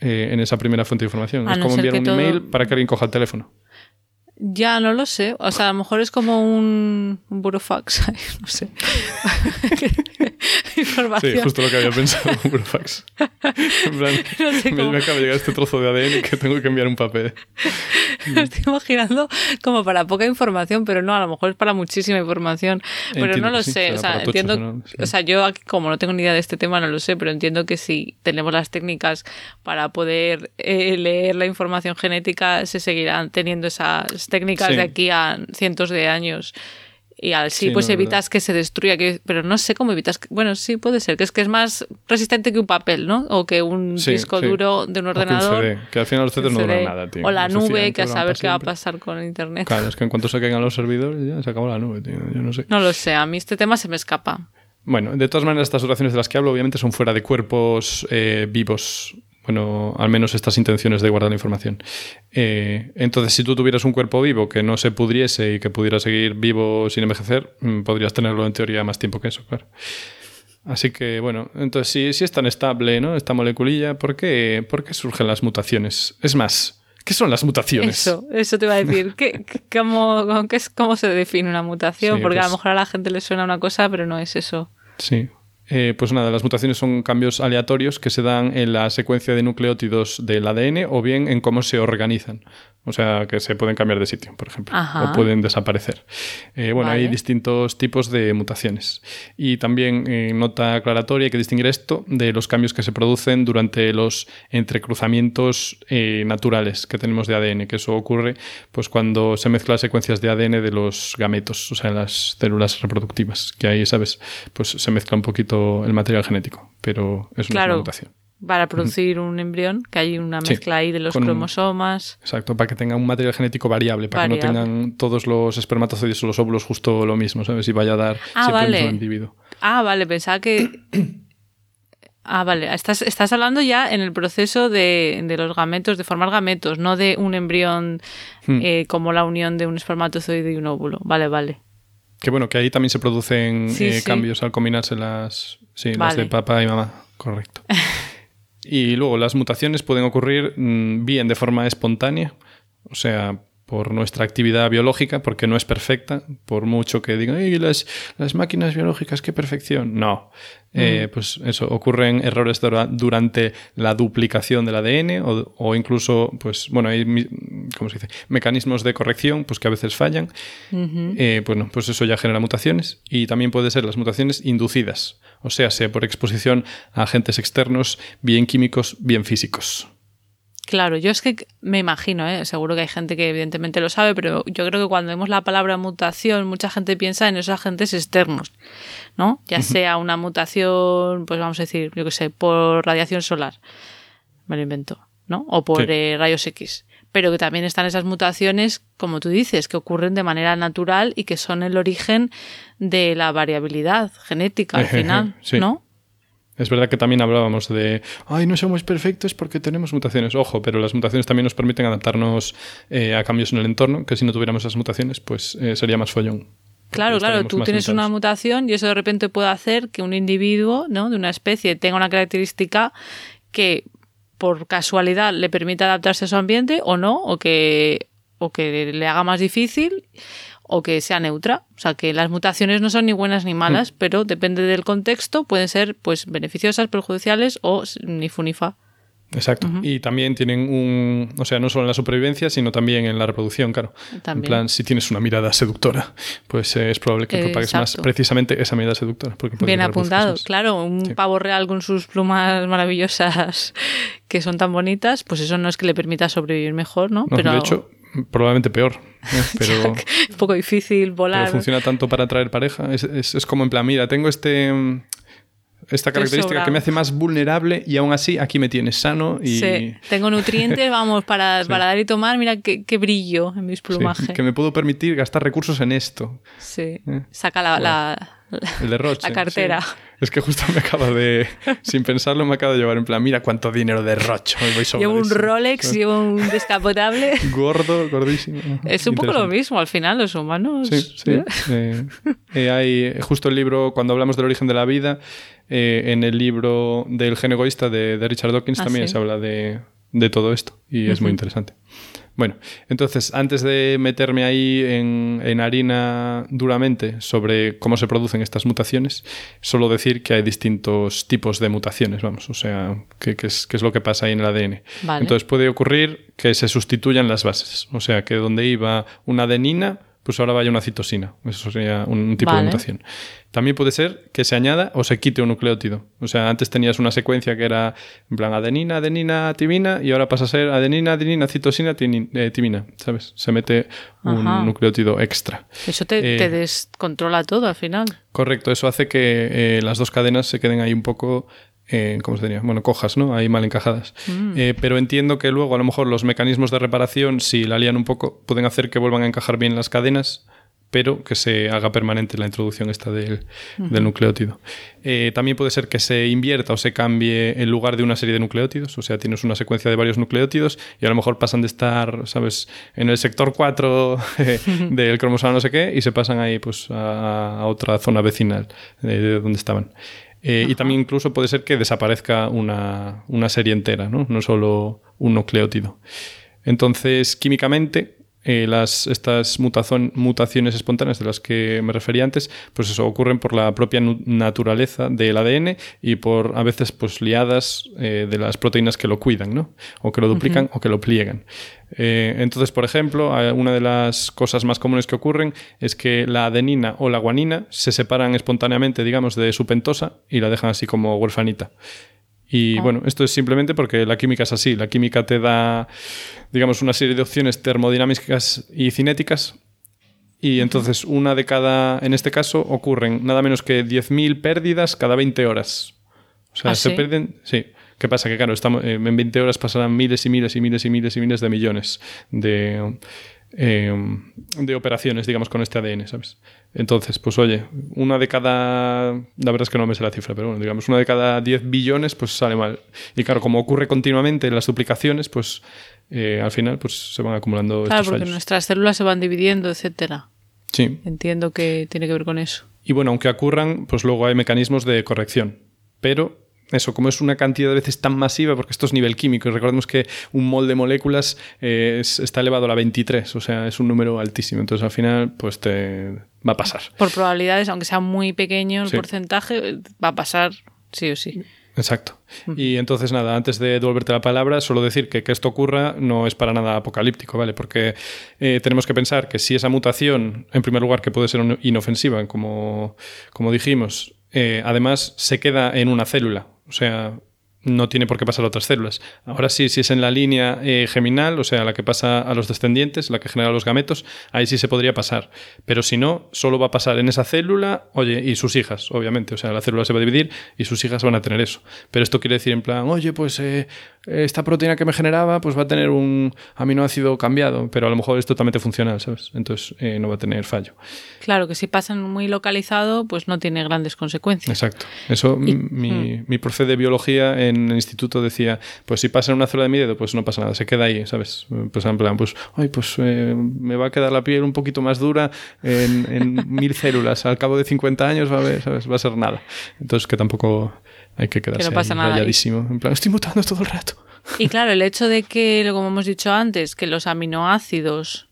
eh, en esa primera fuente de información. es como enviar un email para que alguien coja el teléfono. Ya, no lo sé. O sea, a lo mejor es como un, un burofax. *laughs* no sé. *laughs* Información. Sí, justo lo que había pensado, un burofax. En plan, *laughs* me, acaba de llegar este trozo de ADN que tengo que enviar un papel. Lo estoy imaginando como para poca información, pero no, a lo mejor es para muchísima información. Pero no lo sé. o sea, entiendo. O sea, yo como no tengo ni idea de este tema, no lo sé, pero entiendo que si tenemos las técnicas para poder eh, leer la información genética, se seguirán teniendo esas técnicas de aquí a cientos de años. y así pues evitas que se destruya, que, pero no sé cómo evitas, que, bueno, sí puede ser, que es que es más resistente que un papel, ¿no? O que un disco duro de un ordenador. que al final los CDs no duran nada, tío. O la nube, que a saber qué va a pasar con internet. Claro, es que en cuanto se caigan los servidores ya se acabó la nube, tío, yo no sé. No lo sé, a mí este tema se me escapa. Bueno, de todas maneras, estas oraciones de las que hablo obviamente son fuera de cuerpos eh, vivos bueno, al menos estas intenciones de guardar la información. Eh, entonces, si tú tuvieras un cuerpo vivo que no se pudriese y que pudiera seguir vivo sin envejecer, mm, podrías tenerlo en teoría más tiempo que eso, claro. Así que, bueno, entonces si, si es tan estable ¿no? esta moleculilla, ¿por qué, ¿por qué surgen las mutaciones? Es más, ¿Qué son las mutaciones? Eso, eso te iba a decir. ¿Qué, cómo, cómo, se define una mutación? Porque a lo pues mejor a la gente le suena una cosa, pero no es eso. Sí, eh, pues nada, las mutaciones son cambios aleatorios que se dan en la secuencia de nucleótidos del ADN o bien en cómo se organizan. O sea, que se pueden cambiar de sitio, por ejemplo, o pueden desaparecer. Eh, bueno, hay distintos tipos de mutaciones. Y también eh, nota aclaratoria hay que distinguir esto de los cambios que se producen durante los entrecruzamientos eh, naturales que tenemos de ADN, que eso ocurre pues cuando se mezclan secuencias de ADN de los gametos, o sea, las células reproductivas, que ahí, ¿sabes? Pues se mezcla un poquito el material genético, pero es una mutación para producir un embrión, que hay una mezcla ahí de los cromosomas. exacto, para que tenga un material genético variable, para que no tengan todos los espermatozoides o los óvulos justo lo mismo, ¿sabes? Y vaya a dar ah, siempre vale. el mismo individuo. Ah, vale, pensaba que... *coughs* Ah, vale. Estás, estás hablando ya en el proceso de, los gametos, de formar gametos, no de un embrión hmm. eh, como la unión de un espermatozoide y un óvulo. Vale, vale. Que bueno, que ahí también se producen eh, cambios al combinarse las, sí, las de papá y mamá. Correcto. *laughs* Y luego las mutaciones pueden ocurrir mm, bien de forma espontánea, o sea, por nuestra actividad biológica, porque no es perfecta, por mucho que digan, ¡ay, las, las máquinas biológicas, qué perfección! No. Eh, pues eso, ocurren errores durante la duplicación del ADN o, incluso, pues, bueno, hay, ¿cómo se dice? Mecanismos de corrección, pues que a veces fallan. Eh, bueno, pues eso ya genera mutaciones y también puede ser las mutaciones inducidas, o sea, sea por exposición a agentes externos, bien químicos, bien físicos. Claro, yo es que me imagino, ¿eh? seguro que hay gente que evidentemente lo sabe, pero yo creo que cuando vemos la palabra mutación, mucha gente piensa en esos agentes externos, ¿no? Ya sea una mutación, pues vamos a decir, yo qué sé, por radiación solar, me lo invento, ¿no? O por eh, rayos X. Pero que también están esas mutaciones, como tú dices, que ocurren de manera natural y que son el origen de la variabilidad genética al final, ¿no? Es verdad que también hablábamos de, ay, no somos perfectos porque tenemos mutaciones. Ojo, pero las mutaciones también nos permiten adaptarnos eh, a cambios en el entorno, que si no tuviéramos esas mutaciones, pues eh, sería más follón. Claro, claro, tú tienes una mutación y eso de repente puede hacer que un individuo ¿no? de una especie tenga una característica que por casualidad le permita adaptarse a su ambiente o no, o que, o que le haga más difícil o que sea neutra. O sea, que las mutaciones no son ni buenas ni malas, mm. pero depende del contexto, pueden ser pues beneficiosas, perjudiciales o ni funifa. Exacto. Y también tienen un. O sea, no solo en la supervivencia, sino también en la reproducción, claro. En plan, si tienes una mirada seductora, pues eh, es probable que propagues más precisamente esa mirada seductora. Bien apuntado, claro. Un pavo real con sus plumas *laughs* maravillosas que son tan bonitas, pues eso no es que le permita sobrevivir mejor, ¿no? Pero... De hecho, probablemente peor. ¿eh? *laughs* Pero, un poco difícil volar. Pero funciona tanto para atraer pareja. Es, es, como en plan, mira, tengo este esta característica que me hace más vulnerable y aún así aquí me tienes sano y... Sí, tengo nutrientes, vamos, para, *laughs* para dar y tomar, mira qué, qué brillo en mis plumajes. que me puedo permitir gastar recursos en esto. Sí, ¿Eh? saca la, la, el derroche, la cartera. Es que justo me acaba de, sin pensarlo, me acaba de llevar en plan, mira cuánto dinero derrocho. llevo un Rolex, *laughs* llevo un descapotable. Gordo, gordísimo. Es un poco lo mismo al final, los humanos. Sí, sí. Eh, eh, hay justo el libro, cuando hablamos del origen de la vida, eh, en el libro del gen egoísta de, Richard Dawkins ah, también se habla de, todo esto y es muy interesante. Bueno, entonces, antes de meterme ahí en, harina duramente sobre cómo se producen estas mutaciones, solo decir que hay distintos tipos de mutaciones, vamos, o sea, qué es, es, lo que pasa ahí en el ADN. Entonces puede ocurrir que se sustituyan las bases, o sea, que donde iba una adenina, pues ahora vaya una citosina. Eso sería un tipo de mutación. También puede ser que se añada o se quite un nucleótido. O sea, antes tenías una secuencia que era en plan adenina, adenina, timina, y ahora pasa a ser adenina, adenina, citosina, eh, timina. ¿Sabes? Se mete un nucleótido extra. Eso te, eh, descontrola todo al final. Correcto, eso hace que eh, las dos cadenas se queden ahí un poco ¿cómo se diría? Bueno, cojas, ¿no? Ahí mal encajadas. Mm. pero entiendo que luego a lo mejor los mecanismos de reparación, si la lían un poco, pueden hacer que vuelvan a encajar bien las cadenas pero que se haga permanente la introducción esta del, nucleótido. Eh, también puede ser que se invierta o se cambie en lugar de una serie de nucleótidos, o sea, tienes una secuencia de varios nucleótidos y a lo mejor pasan de estar, ¿sabes?, en el sector 4 eh, *laughs* del cromosoma no sé qué y se pasan ahí pues a, otra zona vecinal de, donde estaban. Eh, y también incluso puede ser que desaparezca una, una serie entera, ¿no? no solo un nucleótido. Entonces, químicamente, eh, las, estas mutaciones espontáneas de las que me refería antes, pues eso ocurren por la propia naturaleza del ADN y por a veces pues liadas eh, de las proteínas que lo cuidan, ¿no? O que lo duplican o que lo pliegan. Eh, entonces, por ejemplo, una de las cosas más comunes que ocurren es que la adenina o la guanina se separan espontáneamente, digamos, de su pentosa y la dejan así como huerfanita. Y ah. bueno, esto es simplemente porque la química es así. La química te da, digamos, una serie de opciones termodinámicas y cinéticas. Y entonces una de cada, en este caso, ocurren nada menos que 10.000 pérdidas cada 20 horas. O sea, ¿Ah, se pierden, sí. ¿Qué pasa? Que claro, estamos, eh, en 20 horas pasarán miles y miles y miles y miles y miles de millones de, Em, de operaciones, digamos, con este ADN, ¿sabes? Entonces, pues oye, una de cada, la verdad es que no me sé la cifra, pero bueno, digamos, una de cada 10 billones, pues sale mal. Y claro, como ocurre continuamente en las duplicaciones, pues eh, al final pues se van acumulando claro, porque nuestras células se van dividiendo, etcétera. Sí. Entiendo que tiene que ver con eso. Y bueno, aunque ocurran, pues luego hay mecanismos de corrección. Pero eso, como es una cantidad de veces tan masiva, porque esto es nivel químico, y recordemos que un mol de moléculas eh, está elevado a la 23, o sea, es un número altísimo. Entonces, al final, pues te va a pasar. Por probabilidades, aunque sea muy pequeño el porcentaje, va a pasar sí o sí. Exacto. Y entonces, nada, antes de devolverte la palabra, solo decir que que esto ocurra no es para nada apocalíptico, ¿vale? Porque eh, tenemos que pensar que si esa mutación, en primer lugar, que puede ser inofensiva, como, como dijimos, eh, además se queda en una célula, o sea, no tiene por qué pasar a otras células. Ahora sí, si es en la línea eh, geminal, o sea, la que pasa a los descendientes, la que genera los gametos, ahí sí se podría pasar. Pero si no, solo va a pasar en esa célula, oye, y sus hijas, obviamente. O sea, la célula se va a dividir y sus hijas van a tener eso. Pero esto quiere decir en plan, oye, pues eh, esta proteína que me generaba, pues va a tener un aminoácido cambiado, pero a lo mejor es totalmente funcional, ¿sabes? Entonces eh, no va a tener fallo. Claro, que si pasan muy localizado, pues no tiene grandes consecuencias. Exacto. Eso, mi, mm. mi profe de biología en el instituto decía, pues si pasa en una zona de mi dedo, pues no pasa nada, se queda ahí, ¿sabes? Pues en plan, pues, ay, pues eh, me va a quedar la piel un poquito más dura en, mil células, al cabo de 50 años va a, ver, ¿sabes? va a ser nada. Entonces que tampoco hay que quedarse que rayadísimo. En plan, estoy mutando todo el rato. Y claro, el hecho de que, como hemos dicho antes, que los aminoácidos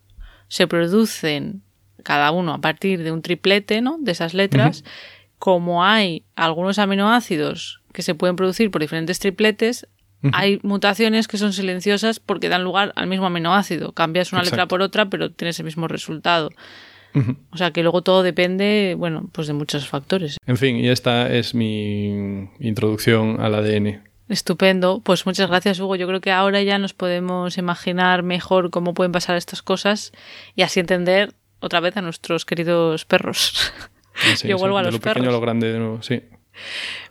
se producen cada uno a partir de un triplete, ¿no? De esas letras, como hay algunos aminoácidos que se pueden producir por diferentes tripletes, hay mutaciones que son silenciosas porque dan lugar al mismo aminoácido. Cambias una letra por otra, pero tienes el mismo resultado. O sea que luego todo depende, bueno, pues de muchos factores. En fin, y esta es mi introducción al ADN. Estupendo. Pues muchas gracias, Hugo. Yo creo que ahora ya nos podemos imaginar mejor cómo pueden pasar estas cosas y así entender otra vez a nuestros queridos perros. *laughs* Yo vuelvo a los lo pequeño a lo grande de nuevo, sí.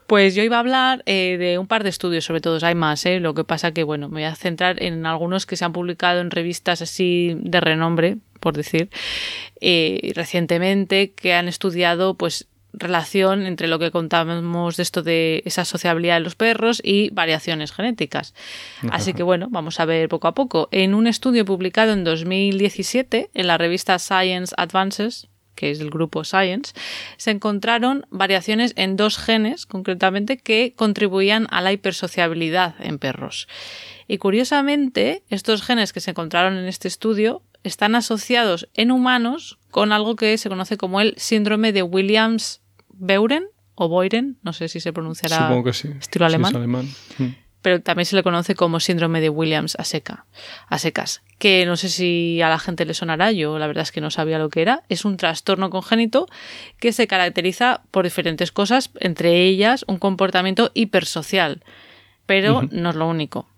Pues yo iba a hablar eh, de un par de estudios, sobre todo, hay más, ¿eh? lo que pasa que, bueno, me voy a centrar en algunos que se han publicado en revistas así de renombre, por decir, eh, recientemente, que han estudiado, pues, relación entre lo que contábamos de esto de esa sociabilidad de los perros y variaciones genéticas. Así que bueno, vamos a ver poco a poco. En un estudio publicado en 2017 en la revista Science Advances, que es del grupo Science, se encontraron variaciones en dos genes, concretamente, que contribuían a la hipersociabilidad en perros. Y curiosamente, estos genes que se encontraron en este estudio están asociados en humanos con algo que se conoce como el síndrome de Williams-Beuren o Boyren, no sé si se pronunciará Supongo que sí. estilo alemán. alemán. Mm. pero también se le conoce como síndrome de Williams a, seca, a secas, que no sé si a la gente le sonará, yo la verdad es que no sabía lo que era. Es un trastorno congénito que se caracteriza por diferentes cosas, entre ellas un comportamiento hipersocial, pero no es lo único.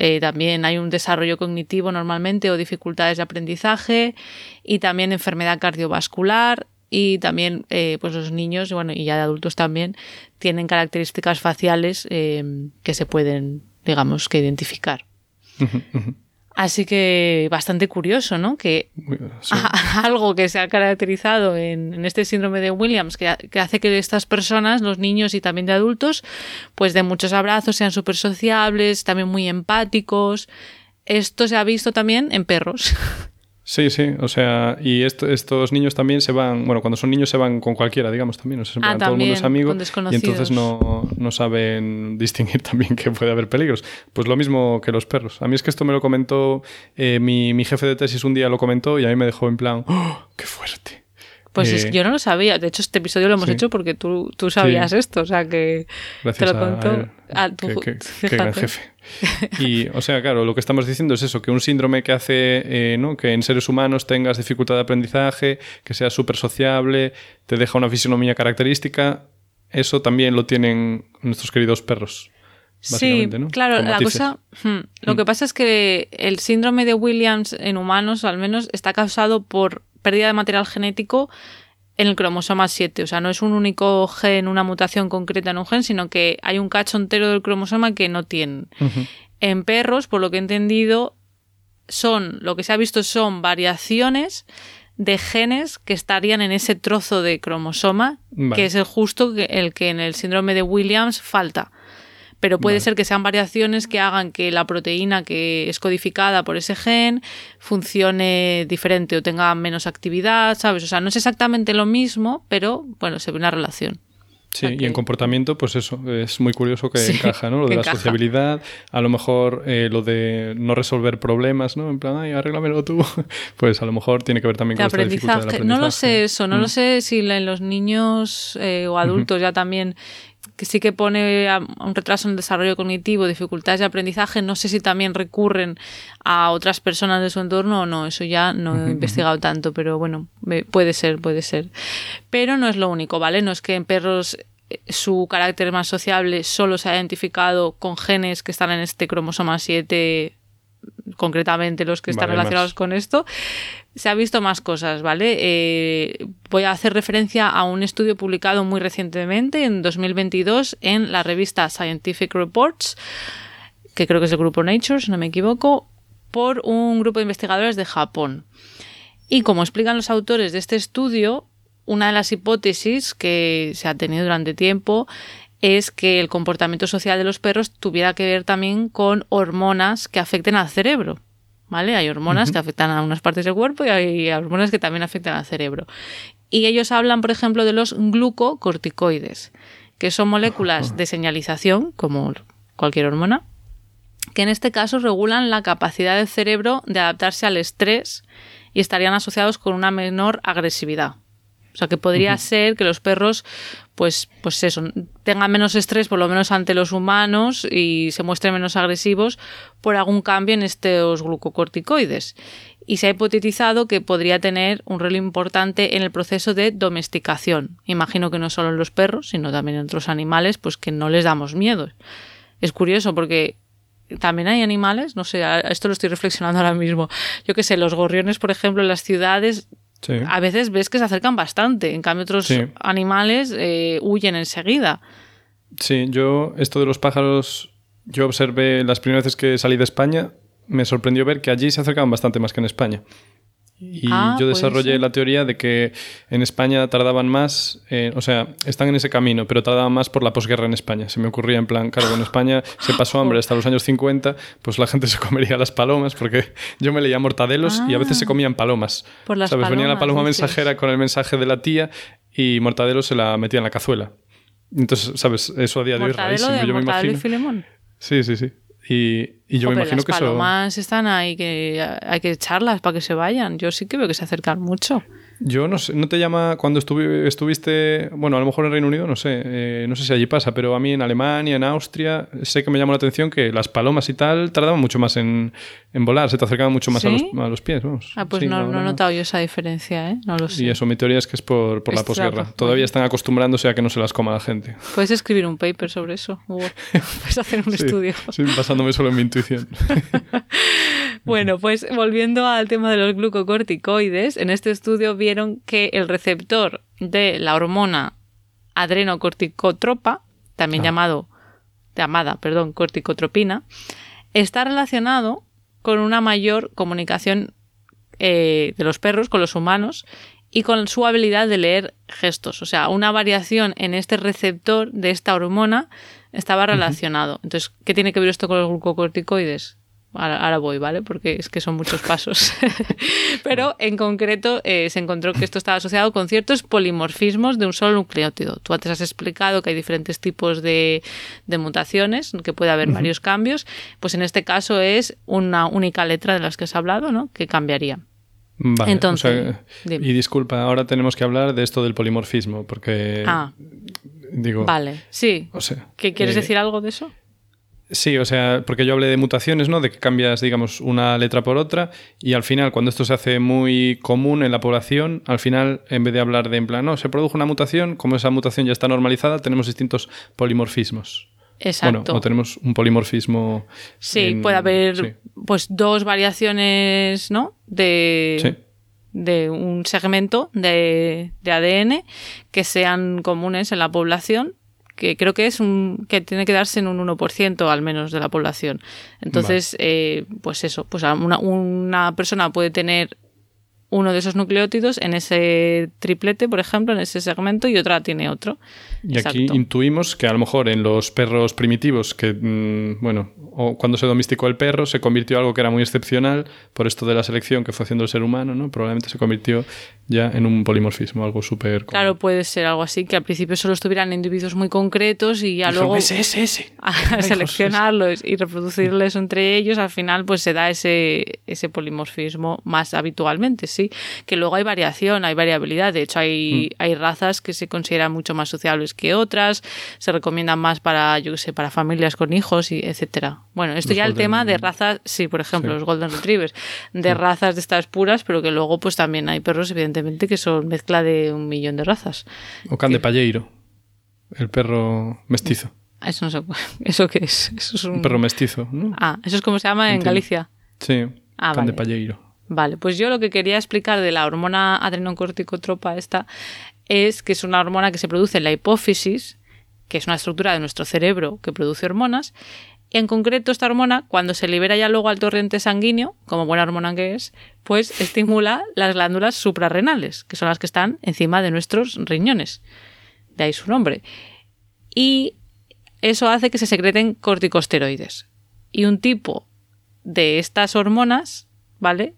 Eh, también hay un desarrollo cognitivo normalmente o dificultades de aprendizaje y también enfermedad cardiovascular y también eh, pues los niños bueno y ya de adultos también tienen características faciales eh, que se pueden digamos que identificar así que bastante curioso no que *laughs* algo que se ha caracterizado en, este síndrome de Williams que, que, hace que estas personas los niños y también de adultos pues de muchos abrazos sean súper sociables también muy empáticos. Esto se ha visto también en perros *laughs* Sí, sí, o sea, y estos niños también se van, bueno, cuando son niños se van con cualquiera, digamos, también, o sea, ah, todo el mundo es amigo y entonces no, no, saben distinguir *laughs* también que puede haber peligros. Pues lo mismo que los perros. A mí es que esto me lo comentó, eh, mi, mi, jefe de tesis un día lo comentó y a mí me dejó en plan, ¡Oh, ¡qué fuerte! Pues es que eh, yo no lo sabía. De hecho, este episodio lo hemos hecho porque tú, tú sabías esto. O sea que te lo contó a, tu *laughs* jefe. Y, o sea, claro, lo que estamos diciendo es eso, que un síndrome que hace eh, ¿no? que en seres humanos tengas dificultad de aprendizaje, que sea súper sociable, te deja una fisionomía característica, eso también lo tienen nuestros queridos perros. Sí, ¿no? claro, la cosa. Hmm, lo que mm. pasa es que el síndrome de Williams en humanos, al menos, está causado por pérdida de material genético en el cromosoma 7. O sea, no es un único gen, una mutación concreta en un gen, sino que hay un cacho entero del cromosoma que no tienen. En perros, por lo que he entendido, son, lo que se ha visto son variaciones de genes que estarían en ese trozo de cromosoma, que es el justo el que en el síndrome de Williams falta pero puede ser que sean variaciones que hagan que la proteína que es codificada por ese gen funcione diferente o tenga menos actividad, ¿sabes? O sea, no es exactamente lo mismo, pero bueno, se ve una relación. Sí, y en comportamiento, pues eso, es muy curioso que encaja, ¿no? Lo de la sociabilidad, a lo mejor eh, lo de no resolver problemas, ¿no? En plan, ay, arréglamelo tú, *laughs* pues a lo mejor tiene que ver también con esta dificultad del aprendizaje. No lo sé eso, no lo mm. sé si en los niños eh, o adultos ya también que sí que pone un retraso en el desarrollo cognitivo, dificultades de aprendizaje, no sé si también recurren a otras personas de su entorno o no, eso ya no he investigado tanto, pero bueno, puede ser, puede ser. Pero no es lo único, ¿vale? No es que en perros eh, su carácter más sociable solo se ha identificado con genes que están en este cromosoma 7 concretamente los que están relacionados con esto, se ha visto más cosas, ¿vale? Eh, voy a hacer referencia a un estudio publicado muy recientemente, en 2022, en la revista Scientific Reports, que creo que es el grupo Nature, si no me equivoco, por un grupo de investigadores de Japón. Y como explican los autores de este estudio, una de las hipótesis que se ha tenido durante tiempo es que el comportamiento social de los perros tuviera que ver también con hormonas que afecten al cerebro. ¿Vale? Hay hormonas que afectan a unas partes del cuerpo y hay hormonas que también afectan al cerebro. Y ellos hablan, por ejemplo, de los glucocorticoides, que son moléculas de señalización, como cualquier hormona, que en este caso regulan la capacidad del cerebro de adaptarse al estrés y estarían asociados con una menor agresividad. O sea que podría ser que los perros pues, pues eso, tengan menos estrés por lo menos ante los humanos y se muestren menos agresivos por algún cambio en estos glucocorticoides. Y se ha hipotetizado que podría tener un rol importante en el proceso de domesticación. Imagino que no solo en los perros, sino también en otros animales, pues que no les damos miedo. Es curioso porque también hay animales, no sé, esto lo estoy reflexionando ahora mismo. Yo qué sé, los gorriones, por ejemplo, en las ciudades a veces ves que se acercan bastante, en cambio otros animales eh, huyen enseguida. Sí, yo esto de los pájaros, yo observé las primeras veces que salí de España, me sorprendió ver que allí se acercaban bastante más que en España. Y ah, yo desarrollé la teoría de que en España tardaban más, eh, o sea, están en ese camino, pero tardaban más por la posguerra en España. Se me ocurría en plan, claro, en España se pasó *laughs* hambre hasta los años 50, pues la gente *laughs* se comería las palomas, porque yo me leía mortadelos y a veces se ah. comían palomas. Por las ¿Sabes? Venía la paloma mensajera con el mensaje de la tía y mortadelo se la metía en la cazuela. Entonces, ¿sabes? Eso a día de hoy es rarísimo. yo me imagino. Sí, sí, sí. Y, yo me imagino que eso. Las palomas están ahí, que hay que echarlas para que se vayan. Yo sí que veo que se acercan mucho. Yo no sé, no te llama cuando estuviste, bueno, a lo mejor en Reino Unido, no sé, eh, no sé si allí pasa, pero a mí en Alemania, en Austria, sé que me llamó la atención que las palomas y tal tardaban mucho más en, volar, se te acercaban mucho más a, los, pies, vamos. Ah, pues no, no, he notado yo esa diferencia, ¿eh? No lo sé. Y eso, mi teoría es que es por, por la posguerra. Todavía están acostumbrándose a que no se las coma la gente. Puedes escribir un paper sobre eso, *laughs* Puedes hacer un estudio. Sí, basándome solo en mi intuición. *laughs* bueno, pues volviendo al tema de los glucocorticoides, en este estudio vi que el receptor de la hormona adrenocorticotropa, también ah. llamado, llamada, perdón, corticotropina, está relacionado con una mayor comunicación eh, de los perros con los humanos y con su habilidad de leer gestos. O sea, una variación en este receptor de esta hormona estaba relacionado. Entonces, ¿qué tiene que ver esto con los glucocorticoides? Ahora, voy, ¿vale? Porque es que son muchos pasos. *laughs* Pero en concreto eh, se encontró que esto estaba asociado con ciertos polimorfismos de un solo nucleótido. Tú antes has explicado que hay diferentes tipos de, mutaciones, que puede haber varios cambios. Pues en este caso es una única letra de las que has hablado, ¿no? Que cambiaría. Vale, Entonces, y disculpa, ahora tenemos que hablar de esto del polimorfismo, porque ah, digo. Vale, sí. O sea, ¿Qué quieres eh, decir algo de eso? Sí, o sea, porque yo hablé de mutaciones, ¿no? De que cambias, digamos, una letra por otra y al final, cuando esto se hace muy común en la población, al final, en vez de hablar de en plan, no, se produjo una mutación, como esa mutación ya está normalizada, tenemos distintos polimorfismos. Exacto. Bueno, o tenemos un polimorfismo. Sí, puede haber pues dos variaciones, ¿no? De, de un segmento de, de ADN que sean comunes en la población que creo que es un que tiene que darse en un 1% al menos de la población. Entonces, eh, pues eso, pues una, una persona puede tener uno de esos nucleótidos en ese triplete, por ejemplo, en ese segmento, y otra tiene otro. Y aquí intuimos que a lo mejor en los perros primitivos, que, mm, bueno, o cuando se domesticó el perro, se convirtió en algo que era muy excepcional por esto de la selección que fue haciendo el ser humano, ¿no? Probablemente se convirtió ya en un polimorfismo, algo súper... Claro, puede ser algo así, que al principio solo estuvieran individuos muy concretos y ya luego... Ese, ese, ese. *laughs* A seleccionarlos y reproducirles entre ellos, al final pues se da ese, ese polimorfismo más habitualmente, Que luego hay variación, hay variabilidad. De hecho, hay, mm. hay razas que se consideran mucho más sociables que otras, se recomiendan más para, yo qué sé, para familias con hijos, y etcétera. Bueno, esto ya el tema de razas, sí, por ejemplo, los Golden Retrievers, de razas de estas puras, pero que luego pues también hay perros, evidentemente, que son mezcla de un millón de razas. O can de Palleiro, el perro mestizo. Eso no sé, *laughs* ¿eso qué es? Eso es un... perro mestizo, ¿no? Ah, eso es como se llama en Galicia. Sí, ah, can de Palleiro. Vale, pues yo lo que quería explicar de la hormona adrenocorticotropa esta es que es una hormona que se produce en la hipófisis, que es una estructura de nuestro cerebro que produce hormonas. En concreto, esta hormona, cuando se libera ya luego al torrente sanguíneo, como buena hormona que es, pues estimula las glándulas suprarrenales, que son las que están encima de nuestros riñones. De ahí su nombre. Y eso hace que se secreten corticosteroides. Y un tipo de estas hormonas, ¿vale?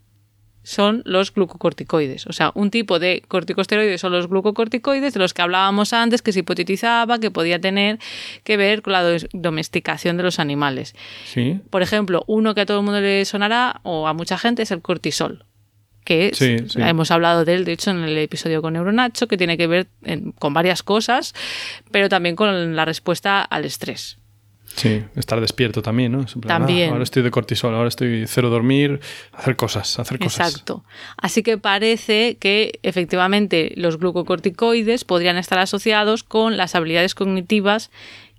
Son los glucocorticoides. O sea, un tipo de corticosteroides son los glucocorticoides de los que hablábamos antes, que se hipotetizaba que podía tener que ver con la domesticación de los animales. ¿Sí? Por ejemplo, uno que a todo el mundo le sonará, o a mucha gente, es el cortisol que hemos hablado de él, de hecho, en el episodio con Neuronacho, que tiene que ver con varias cosas, pero también con la respuesta al estrés. Sí, estar despierto también, ¿no? Ah, también. ahora estoy de cortisol, ahora estoy cero dormir, hacer cosas, hacer cosas. Exacto. Así que parece que efectivamente los glucocorticoides podrían estar asociados con las habilidades cognitivas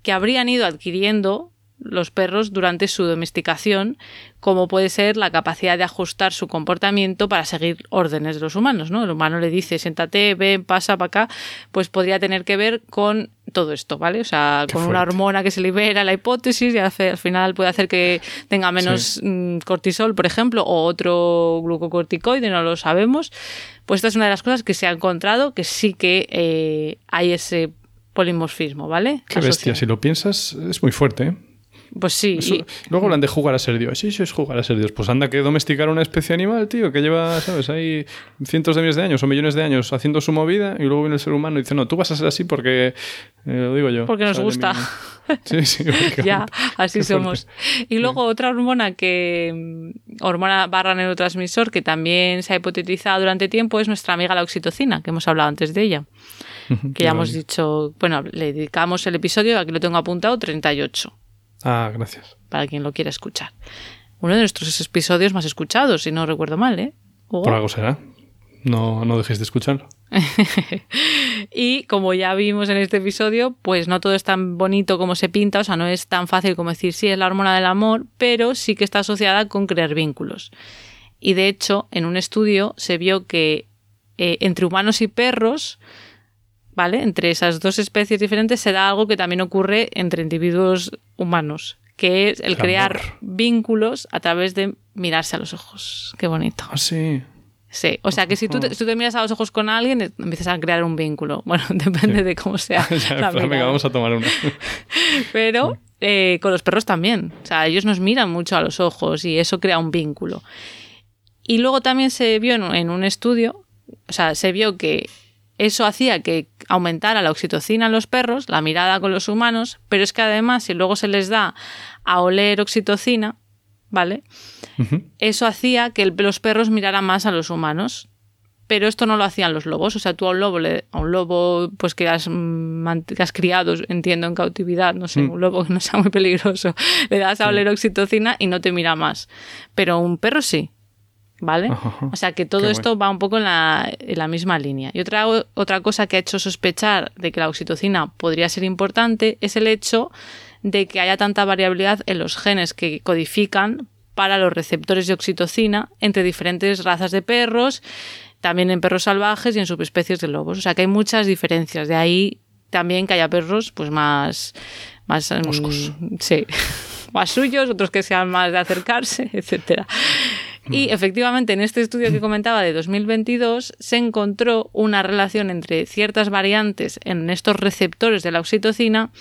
que habrían ido adquiriendo los perros durante su domesticación, como puede ser la capacidad de ajustar su comportamiento para seguir órdenes de los humanos. ¿no? El humano le dice, siéntate, ven, pasa para acá, pues podría tener que ver con todo esto, ¿vale? O sea, con una hormona que se libera, la hipótesis, y hace, al final puede hacer que tenga menos mm, cortisol, por ejemplo, o otro glucocorticoide, no lo sabemos. Pues esta es una de las cosas que se ha encontrado, que sí que eh, hay ese polimorfismo, ¿vale? Qué bestia, si lo piensas, es muy fuerte, ¿eh? Pues sí. Luego hablan de jugar a ser Dios. Sí, eso es jugar a ser Dios. Pues anda que domesticar una especie animal, tío, que lleva, ¿sabes? Ahí cientos de miles de años o millones de años haciendo su movida y luego viene el ser humano y dice, no, tú vas a ser así porque, eh, lo digo yo. Porque nos gusta. *laughs* Sí, sí. *laughs* ya, así somos. Y luego otra hormona que, mm, hormona barra neurotransmisor, que también se ha hipotetizado durante tiempo, es nuestra amiga la oxitocina, que hemos hablado antes de ella. Que ya hemos dicho, bueno, le dedicamos el episodio, aquí lo tengo apuntado, 38. Ah, gracias. Para quien lo quiera escuchar. Uno de nuestros episodios más escuchados, si no recuerdo mal, ¿eh? Por algo será. No, no dejéis de escucharlo. *laughs* y como ya vimos en este episodio, pues no todo es tan bonito como se pinta, o sea, no es tan fácil como decir sí es la hormona del amor, pero sí que está asociada con crear vínculos. Y de hecho, en un estudio se vio que eh, entre humanos y perros, ¿vale? Entre esas dos especies diferentes se da algo que también ocurre entre individuos humanos, que es el, crear vínculos a través de mirarse a los ojos. Qué bonito. Ah, sí. Sí, o sea que si tú te, tú te, miras a los ojos con alguien, empiezas a crear un vínculo. *laughs* Bueno, depende de cómo sea. *laughs* ya, venga, vamos a tomar una. *laughs* Pero eh, con los perros también. O sea, ellos nos miran mucho a los ojos y eso crea un vínculo. Y luego también se vio en, un estudio, o sea, se vio que eso hacía que aumentara la oxitocina en los perros, la mirada con los humanos, pero es que además si luego se les da a oler oxitocina, ¿vale? Eso hacía que los perros miraran más a los humanos. Pero esto no lo hacían los lobos. O sea, tú a un lobo, a un lobo pues que has, que has criado, entiendo, en cautividad, no sé, mm. un lobo que no sea muy peligroso, *laughs* le das a oler oxitocina y no te mira más. Pero un perro sí. ¿Vale? O sea que todo esto va un poco en la, misma línea. Y otra, otra cosa que ha hecho sospechar de que la oxitocina podría ser importante es el hecho de que haya tanta variabilidad en los genes que codifican para los receptores de oxitocina entre diferentes razas de perros, también en perros salvajes y en subespecies de lobos. O sea que hay muchas diferencias. De ahí también que haya perros pues más... más mm, sí, *laughs* más suyos, otros que sean más de acercarse, etcétera. Y efectivamente, en este estudio que *laughs* comentaba de 2022, se encontró una relación entre ciertas variantes en estos receptores de la oxitocina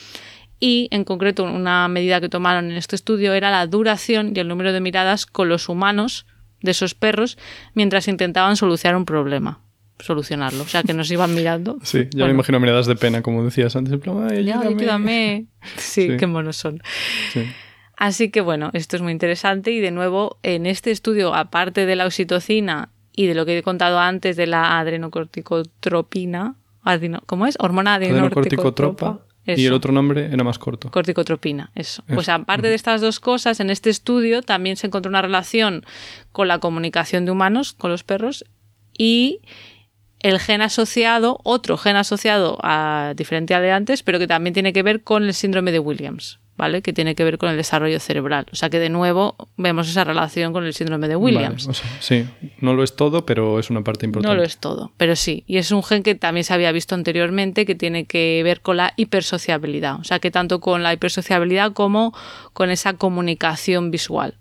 y, en concreto, una medida que tomaron en este estudio era la duración y el número de miradas con los humanos de esos perros mientras intentaban solucionar un problema solucionarlo. O sea, que nos iban mirando. Sí, ya me imagino miradas de pena, como decías antes. En plan, ayúdame. *laughs* Sí, qué monos son. Sí. Así que bueno, esto es muy interesante y de nuevo en este estudio, aparte de la oxitocina y de lo que he contado antes de la adrenocorticotropina, ¿cómo es? Hormona adrenocorticotropa. Y el otro nombre era más corto. Corticotropina, eso. Pues aparte de estas dos cosas, en este estudio también se encontró una relación con la comunicación de humanos, con los perros, y el gen asociado, otro gen asociado a diferente al de antes, pero que también tiene que ver con el síndrome de Williams. ¿Vale? Que tiene que ver con el desarrollo cerebral. O sea que de nuevo vemos esa relación con el síndrome de Williams. sí, no lo es todo, pero es una parte importante. No lo es todo, pero sí. Y es un gen que también se había visto anteriormente que tiene que ver con la hipersociabilidad. O sea que tanto con la hipersociabilidad como con esa comunicación visual.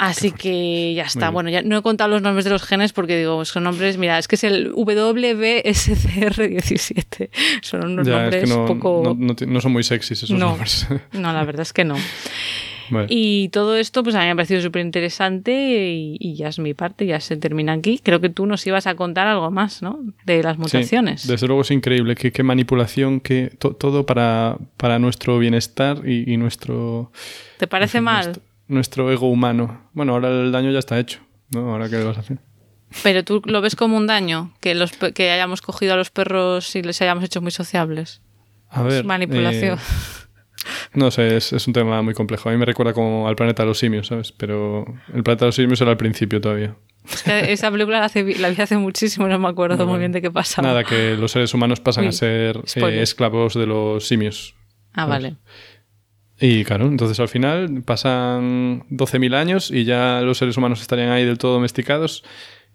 Así que ya está. Bueno, ya no he contado los nombres de los genes porque digo, son nombres, mira, es que es el WBSCR17. *laughs* Son unos nombres no, poco... No, son muy sexys esos nombres. *laughs* No, la verdad es que no. Y todo esto, pues a mí me ha parecido súper interesante y, ya es mi parte, ya se termina aquí. Creo que tú nos ibas a contar algo más, ¿no? De las mutaciones. desde luego es increíble, qué, qué manipulación, que todo para, para nuestro bienestar y, nuestro... ¿Te parece mal? nuestro ego humano. Bueno, ahora el daño ya está hecho, ¿no? Ahora qué le vas a hacer. Pero tú lo ves como un daño que los que hayamos cogido a los perros y les hayamos hecho muy sociables. A ver. manipulación. Eh, no sé, es, un tema muy complejo. A mí me recuerda como al planeta de los simios, ¿sabes? Pero el planeta de los simios era al principio todavía. esa película la, vi hace muchísimo, no me acuerdo muy bien de qué pasaba. Nada, que los seres humanos pasan a ser eh, esclavos de los simios. Ah, vale. Y claro, entonces al final pasan 12.000 años y ya los seres humanos estarían ahí del todo domesticados.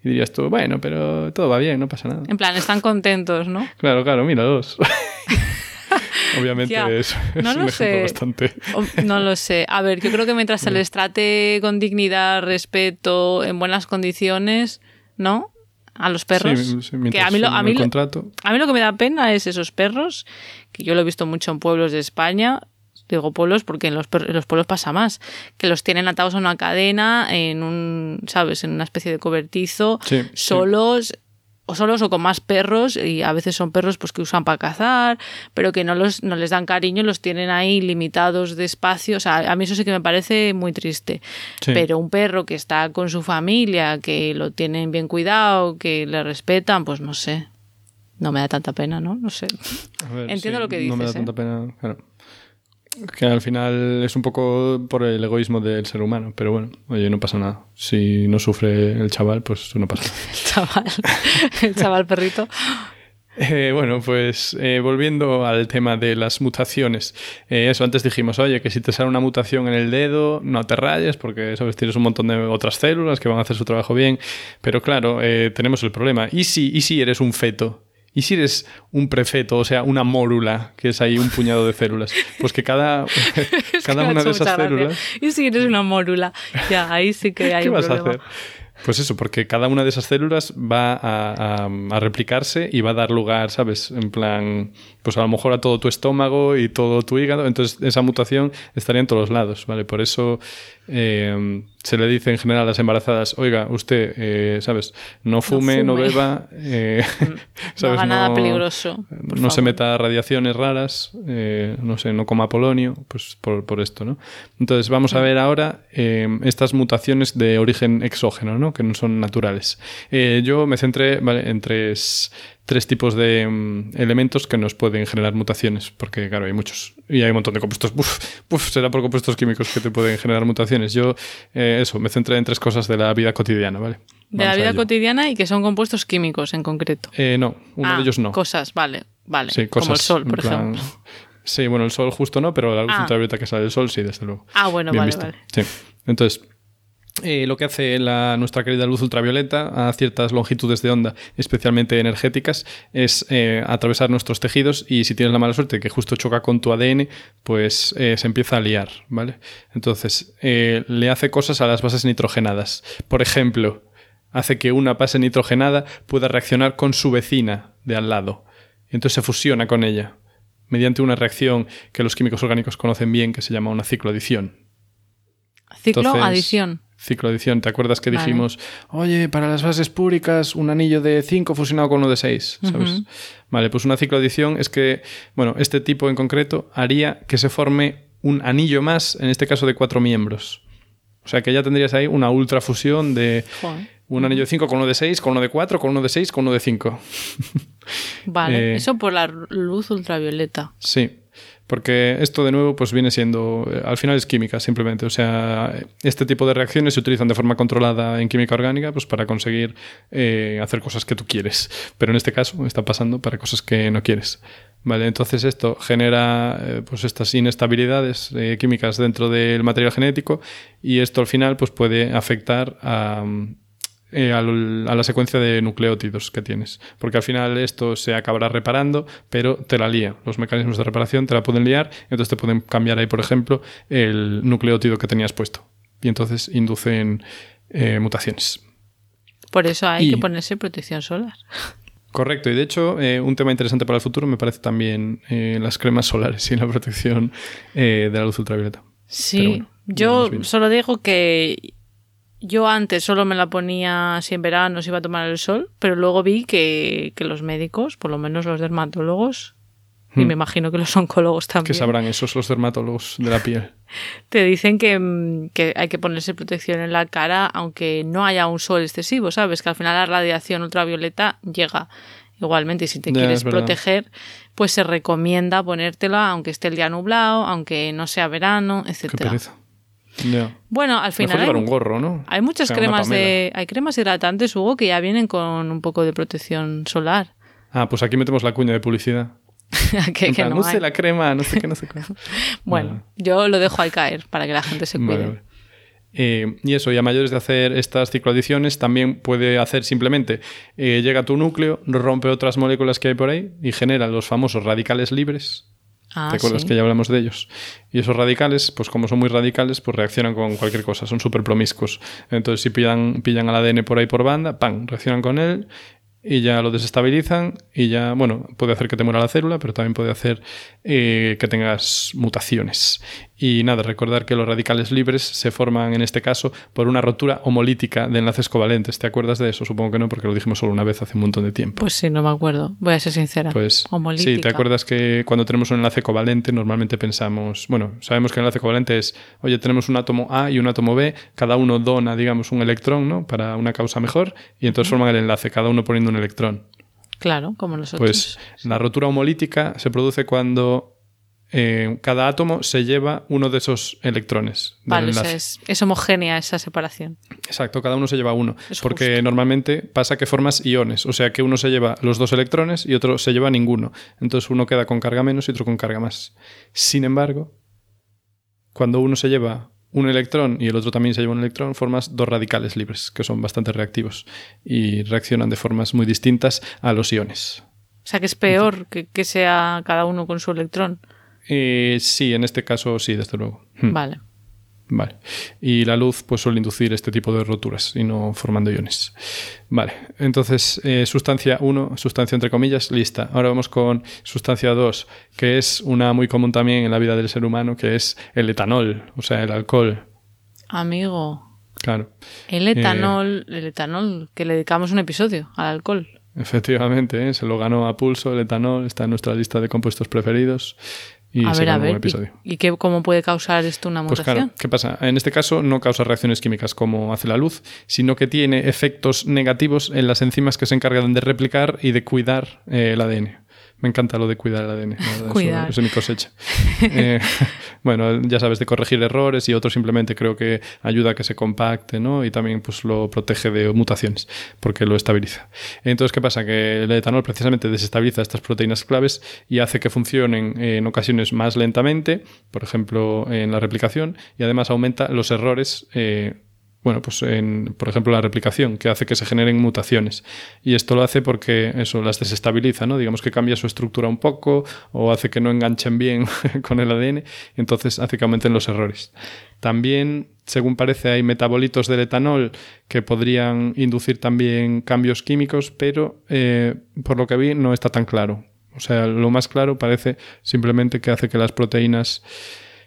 Y dirías tú, bueno, pero todo va bien, no pasa nada. En plan, están contentos, ¿no? *laughs* Claro, claro, míralos. *laughs* Obviamente es, no lo sé. bastante. No lo sé. A ver, yo creo que mientras se *laughs* les trate con dignidad, respeto, en buenas condiciones, ¿no? A los perros. Sí, que a mí, lo, a, mí, a mí lo que me da pena es esos perros, que yo lo he visto mucho en pueblos de España, digo polos porque en los, los polos pasa más, que los tienen atados a una cadena, en un, ¿sabes? En una especie de cobertizo, solos o solos o con más perros y a veces son perros pues que usan para cazar, pero que no los no les dan cariño, los tienen ahí limitados de espacio, o sea, a mí eso sí que me parece muy triste. Pero un perro que está con su familia, que lo tienen bien cuidado, que le respetan, pues no sé. No me da tanta pena, ¿no? No sé. Entiendo lo que dices. No me da ¿eh? tanta pena, claro. Que al final es un poco por el egoísmo del ser humano, pero bueno, oye, no pasa nada. Si no sufre el chaval, pues no pasa nada. *laughs* el chaval, el chaval perrito. Eh, bueno, pues eh, volviendo al tema de las mutaciones. Eh, eso, antes dijimos, oye, que si te sale una mutación en el dedo, no te rayes porque, sabes, tienes un montón de otras células que van a hacer su trabajo bien. Pero claro, tenemos el problema. ¿Y si, ¿Y si eres un feto? ¿Y si eres un prefeto, o sea, una mórula, que es ahí un puñado de células? Pues que cada, *laughs* cada una de esas células... ¿Y si eres una mórula? Ya, ahí sí que hay ¿Qué un vas problema. a hacer? Pues eso, porque cada una de esas células va a, a, replicarse y va a dar lugar, ¿sabes? En plan, pues a lo mejor a todo tu estómago y todo tu hígado. Entonces esa mutación estaría en todos lados, ¿vale? Por eso eh, se le dice en general a las embarazadas, oiga, usted, eh, ¿sabes? No fume, no, fume. no beba, eh, *laughs* *laughs* ¿sabes? No haga nada peligroso. no favor. se meta radiaciones raras, no sé, no coma polonio, pues por, por esto, ¿no? Entonces vamos a ver ahora estas mutaciones de origen exógeno, ¿no? Que no son naturales. Yo me centré ¿vale? en tres tres tipos de um, elementos que nos pueden generar mutaciones, porque claro, hay muchos y hay un montón de compuestos. *laughs* Uf, uf, será por compuestos químicos que te pueden generar mutaciones. Yo, eh, eso, me centré en tres cosas de la vida cotidiana, ¿vale? De la vida cotidiana y que son compuestos químicos en concreto. Eh, no, uno ah, de ellos no. Cosas, vale, vale. Sí, cosas, Como el sol, por plan... ejemplo. Sí, bueno, el sol justo no, pero la luz Ah. ultravioleta que sale del sol, sí, desde luego. Ah, bueno, Bien vale, visto. vale. Sí. Entonces, eh, lo que hace la, nuestra querida luz ultravioleta a ciertas longitudes de onda, especialmente energéticas, es eh, atravesar nuestros tejidos y si tienes la mala suerte que justo choca con tu ADN, pues eh, se empieza a liar, ¿vale? Entonces, le hace cosas a las bases nitrogenadas. Por ejemplo, hace que una base nitrogenada pueda reaccionar con su vecina de al lado. Y entonces se fusiona con ella mediante una reacción que los químicos orgánicos conocen bien, que se llama una cicloadición. Ciclo, Cicloadición. ¿Te acuerdas que Vale. dijimos, oye, para las bases púricas, un anillo de 5 fusionado con uno de 6? ¿Sabes? Vale, pues una cicloadición es que, bueno, este tipo en concreto haría que se forme un anillo más, en este caso de cuatro miembros. O sea que ya tendrías ahí una ultrafusión de Joder. un anillo de 5 con uno de 6, con uno de 4, con uno de 6, con uno de 5. Vale, *laughs* Eh, eso por la luz ultravioleta. Sí, porque esto de nuevo pues viene siendo, eh, al final es química simplemente, o sea, este tipo de reacciones se utilizan de forma controlada en química orgánica pues para conseguir eh, hacer cosas que tú quieres, pero en este caso está pasando para cosas que no quieres. Vale, entonces esto genera eh, pues estas inestabilidades químicas dentro del material genético y esto al final pues puede afectar a, eh, a la secuencia de nucleótidos que tienes. Porque al final esto se acabará reparando, pero te la lía. Los mecanismos de reparación te la pueden liar, entonces te pueden cambiar ahí, por ejemplo, el nucleótido que tenías puesto. Y entonces inducen eh, mutaciones. Por eso hay Y- que ponerse protección solar. Correcto, y de hecho, eh, un tema interesante para el futuro me parece también las cremas solares y la protección de la luz ultravioleta. Sí, bueno, yo solo digo que yo antes solo me la ponía si en verano se iba a tomar el sol, pero luego vi que, que los médicos, por lo menos los dermatólogos, y Hmm. me imagino que los oncólogos ¿Qué también, sabrán esos los dermatólogos de la piel? *laughs* te dicen que, mm, que hay que ponerse protección en la cara aunque no haya un sol excesivo, ¿sabes? Que al final la radiación ultravioleta llega igualmente y si te quieres proteger, pues se recomienda ponértela aunque esté el día nublado, aunque no sea verano, Qué etcétera. pereza. Bueno, al Mejor final llevar hay, un gorro, ¿no? hay muchas O sea, una cremas de hay cremas hidratantes, Hugo, que ya vienen con un poco de protección solar. Ah, pues aquí metemos la cuña de publicidad. *laughs* que, plan, no la crema, no sé qué, no sé qué. *laughs* Bueno, Vale. yo lo dejo ahí caer para que la gente se cuide. Vale. Eh, y eso, y a mayores de hacer estas cicloadiciones, también puede hacer simplemente, eh, llega a tu núcleo, rompe otras moléculas que hay por ahí y genera los famosos radicales libres. Ah, ¿Te acuerdas sí. que ya hablamos de ellos? Y esos radicales, pues como son muy radicales, pues reaccionan con cualquier cosa, son súper promiscuos. Entonces, si pillan, pillan al ADN por ahí por banda, ¡pam! reaccionan con él y ya lo desestabilizan y ya, bueno, puede hacer que te muera la célula, pero también puede hacer eh, que tengas mutaciones. Y nada, recordar que los radicales libres se forman en este caso por una rotura homolítica de enlaces covalentes. ¿Te acuerdas de eso? Supongo que no, porque lo dijimos solo una vez hace un montón de tiempo. Pues sí, no me acuerdo. Voy a ser sincera. Pues sí, ¿te acuerdas que cuando tenemos un enlace covalente normalmente pensamos, bueno, sabemos que el enlace covalente es, oye, tenemos un átomo A y un átomo B, cada uno dona, digamos, un electrón, ¿no? Para una causa mejor y entonces forman el enlace, cada uno poniendo un electrón. Claro, como nosotros. Pues la rotura homolítica se produce cuando eh, cada átomo se lleva uno de esos electrones. Vale, es, homogénea esa separación. Exacto, cada uno se lleva uno. porque normalmente pasa que formas iones, o sea que uno se lleva los dos electrones y otro se lleva ninguno. Entonces uno queda con carga menos y otro con carga más. Sin embargo, cuando uno se lleva un electrón y el otro también se lleva un electrón, formas dos radicales libres, que son bastante reactivos y reaccionan de formas muy distintas a los iones. O sea que es peor que, que sea cada uno con su electrón. Eh, sí, en este caso sí, desde luego. Hmm. Vale. Vale. Y la luz pues suele inducir este tipo de roturas y no formando iones. Vale. Entonces, eh, sustancia 1, sustancia entre comillas, lista. Ahora vamos con sustancia 2, que es una muy común también en la vida del ser humano, que es el etanol, o sea, el alcohol. Amigo. Claro. El etanol, el etanol, que le dedicamos un episodio al alcohol. Efectivamente, ¿eh? se lo ganó a pulso el etanol, está en nuestra lista de compuestos preferidos a ver, a ver, ¿Y, qué, cómo puede causar esto una mutación? Pues claro, ¿qué pasa? En este caso no causa reacciones químicas como hace la luz, sino que tiene efectos negativos en las enzimas que se encargan de replicar y de cuidar eh, el ADN. Me encanta lo de cuidar el ADN. cuidar. Eso, es mi cosecha. *laughs* Eh, bueno, ya sabes, de corregir errores y otro simplemente creo que ayuda a que se compacte, ¿no? Y también pues lo protege de mutaciones, porque lo estabiliza. Entonces, ¿qué pasa? Que el etanol precisamente desestabiliza estas proteínas claves y hace que funcionen en ocasiones más lentamente, por ejemplo, en la replicación, y además aumenta los errores eh, bueno, pues en, por ejemplo, la replicación, que hace que se generen mutaciones. Y esto lo hace porque eso las desestabiliza, ¿no? Digamos que cambia su estructura un poco o hace que no enganchen bien *laughs* con el ADN, entonces hace que aumenten los errores. También, según parece, hay metabolitos del etanol que podrían inducir también cambios químicos, pero eh, por lo que vi no está tan claro. O sea, lo más claro parece simplemente que hace que las proteínas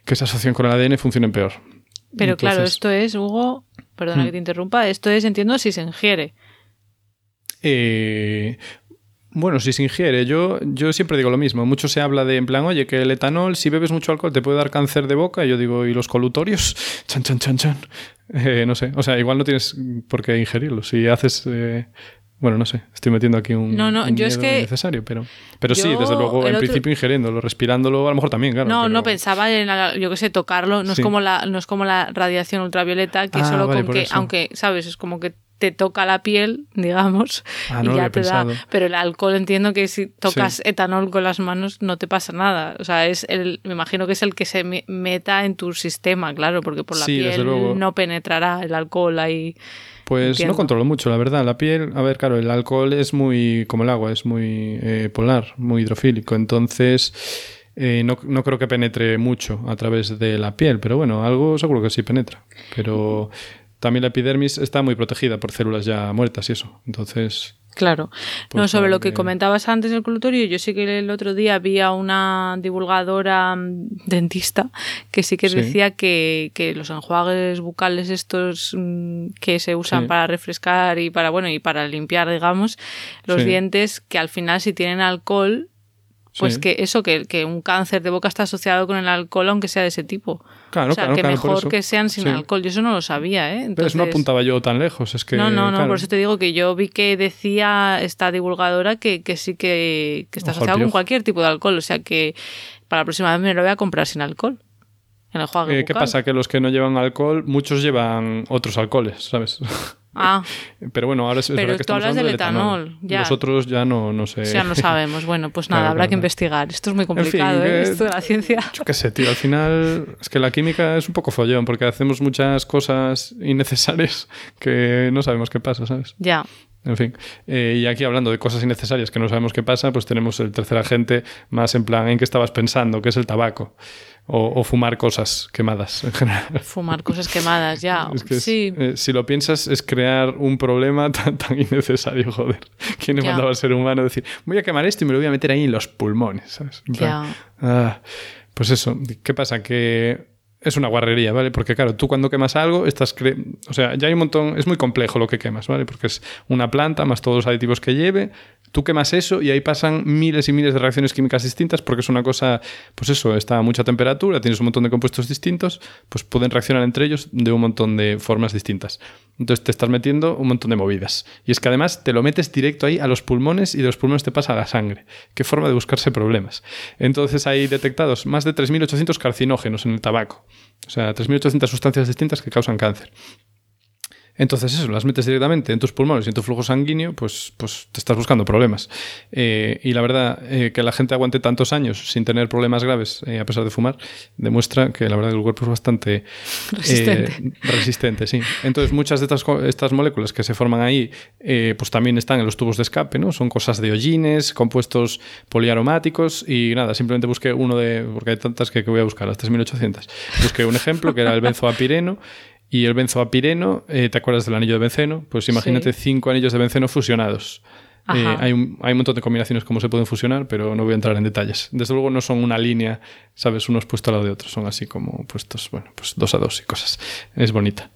que se asocian con el ADN funcionen peor. Pero claro, esto es, Hugo, perdona que hmm. te interrumpa, esto es, entiendo, si se ingiere. Eh, bueno, si se ingiere, yo, yo siempre digo lo mismo. Mucho se habla de, en plan, oye, que el etanol, si bebes mucho alcohol, te puede dar cáncer de boca. Y yo digo, ¿y los colutorios? *laughs* Chan, chan, chan, chan. Eh, no sé, o sea, igual no tienes por qué ingerirlo. Si haces eh, bueno, no sé, estoy metiendo aquí un, no, no, yo es que necesario, pero, pero sí, desde luego, en principio ingiriéndolo, respirándolo, a lo mejor también, claro. No, no pensaba en, yo qué sé, tocarlo, no, es como la, no es como la radiación ultravioleta, que ah, solo con que, aunque, ¿sabes? Es como que te toca la piel, digamos, ah, y ya te da. Pero el alcohol entiendo que si tocas etanol con las manos no te pasa nada. O sea, es el, me imagino que es el que se meta en tu sistema, claro, porque por la piel no penetrará el alcohol ahí. Pues no controlo mucho, la verdad. La piel, a ver, claro, el alcohol es muy, como el agua, es muy eh, polar, muy hidrofílico. Entonces, eh, no, no, creo que penetre mucho a través de la piel, pero bueno, algo seguro que sí penetra. Pero también la epidermis está muy protegida por células ya muertas y eso. Entonces, Claro. no, pues sobre lo que comentabas antes del colutorio, yo sí que el otro día había una divulgadora mm, dentista que sí que decía que, que, los enjuagues bucales estos mm, que se usan para refrescar y para, bueno, y para limpiar, digamos, los dientes, que al final si tienen alcohol, pues que eso, que, que, un cáncer de boca está asociado con el alcohol, aunque sea de ese tipo. Claro, o sea, que mejor que sean sin alcohol. Yo eso no lo sabía, ¿eh? Entonces... Pero no apuntaba yo tan lejos, es que... No, no, no, por eso te digo que yo vi que decía esta divulgadora que, que sí que, que está asociado con cualquier tipo de alcohol, o sea que para la próxima vez me lo voy a comprar sin alcohol. En el juego eh, ¿Qué pasa? Que los que no llevan alcohol, muchos llevan otros alcoholes, ¿sabes? *laughs* Ah. Pero bueno, ahora es, Pero que tú hablas del etanol. Ya. Nosotros ya no, no sé. Ya no sabemos. Bueno, pues *laughs* nada, habrá que investigar. Esto es muy complicado, ¿eh? Esto de la ciencia. Yo qué sé, tío. Al final es que la química es un poco follón porque hacemos muchas cosas innecesarias que no sabemos qué pasa, ¿sabes? Ya. En fin, eh, y aquí hablando de cosas innecesarias que no sabemos qué pasa, pues tenemos el tercer agente más en plan en qué estabas pensando, que es el tabaco. O, fumar cosas quemadas en general. *laughs* Fumar cosas quemadas, ya. sí. Eh, si lo piensas, es crear un problema *laughs* tan, tan innecesario, joder. ¿Quién le mandaba al ser humano decir, voy a quemar esto y me lo voy a meter ahí en los pulmones? ¿sabes? Ya. Ah, pues eso, ¿qué pasa? Que es una guarrería, ¿vale? Porque claro, tú cuando quemas algo, estás... O sea, ya hay un montón... Es muy complejo lo que quemas, ¿vale? Porque es una planta más todos los aditivos que lleve. Tú quemas eso y ahí pasan miles y miles de reacciones químicas distintas porque es una cosa... Pues eso, está a mucha temperatura, tienes un montón de compuestos distintos, pues pueden reaccionar entre ellos de un montón de formas distintas. Entonces te estás metiendo un montón de movidas. Y es que además te lo metes directo ahí a los pulmones y de los pulmones te pasa a la sangre. Qué forma de buscarse problemas. Entonces hay detectados más de 3.800 carcinógenos en el tabaco. O sea, 3.800 sustancias distintas que causan cáncer. Entonces eso, las metes directamente en tus pulmones y en tu flujo sanguíneo, pues, pues te estás buscando problemas. Eh, y la verdad, eh, que la gente aguante tantos años sin tener problemas graves, eh, a pesar de fumar, demuestra que la verdad el cuerpo es bastante resistente. resistente, sí. Entonces muchas de estas, estas moléculas que se forman ahí, pues también están en los tubos de escape, ¿no? Son cosas de hollines, compuestos poliaromáticos y nada, simplemente busqué uno de, porque hay tantas que, que voy a buscar, las 3800. Busqué un ejemplo que era el benzoapireno y el benzoapireno, eh, ¿te acuerdas del anillo de benceno? Pues imagínate cinco anillos de benceno fusionados. Eh, hay, un, hay, un, montón de combinaciones como se pueden fusionar, pero no voy a entrar en detalles. Desde luego no son una línea, ¿sabes? Unos puestos al lado de otros. Son así como puestos, bueno, pues dos a dos y cosas. Es bonita.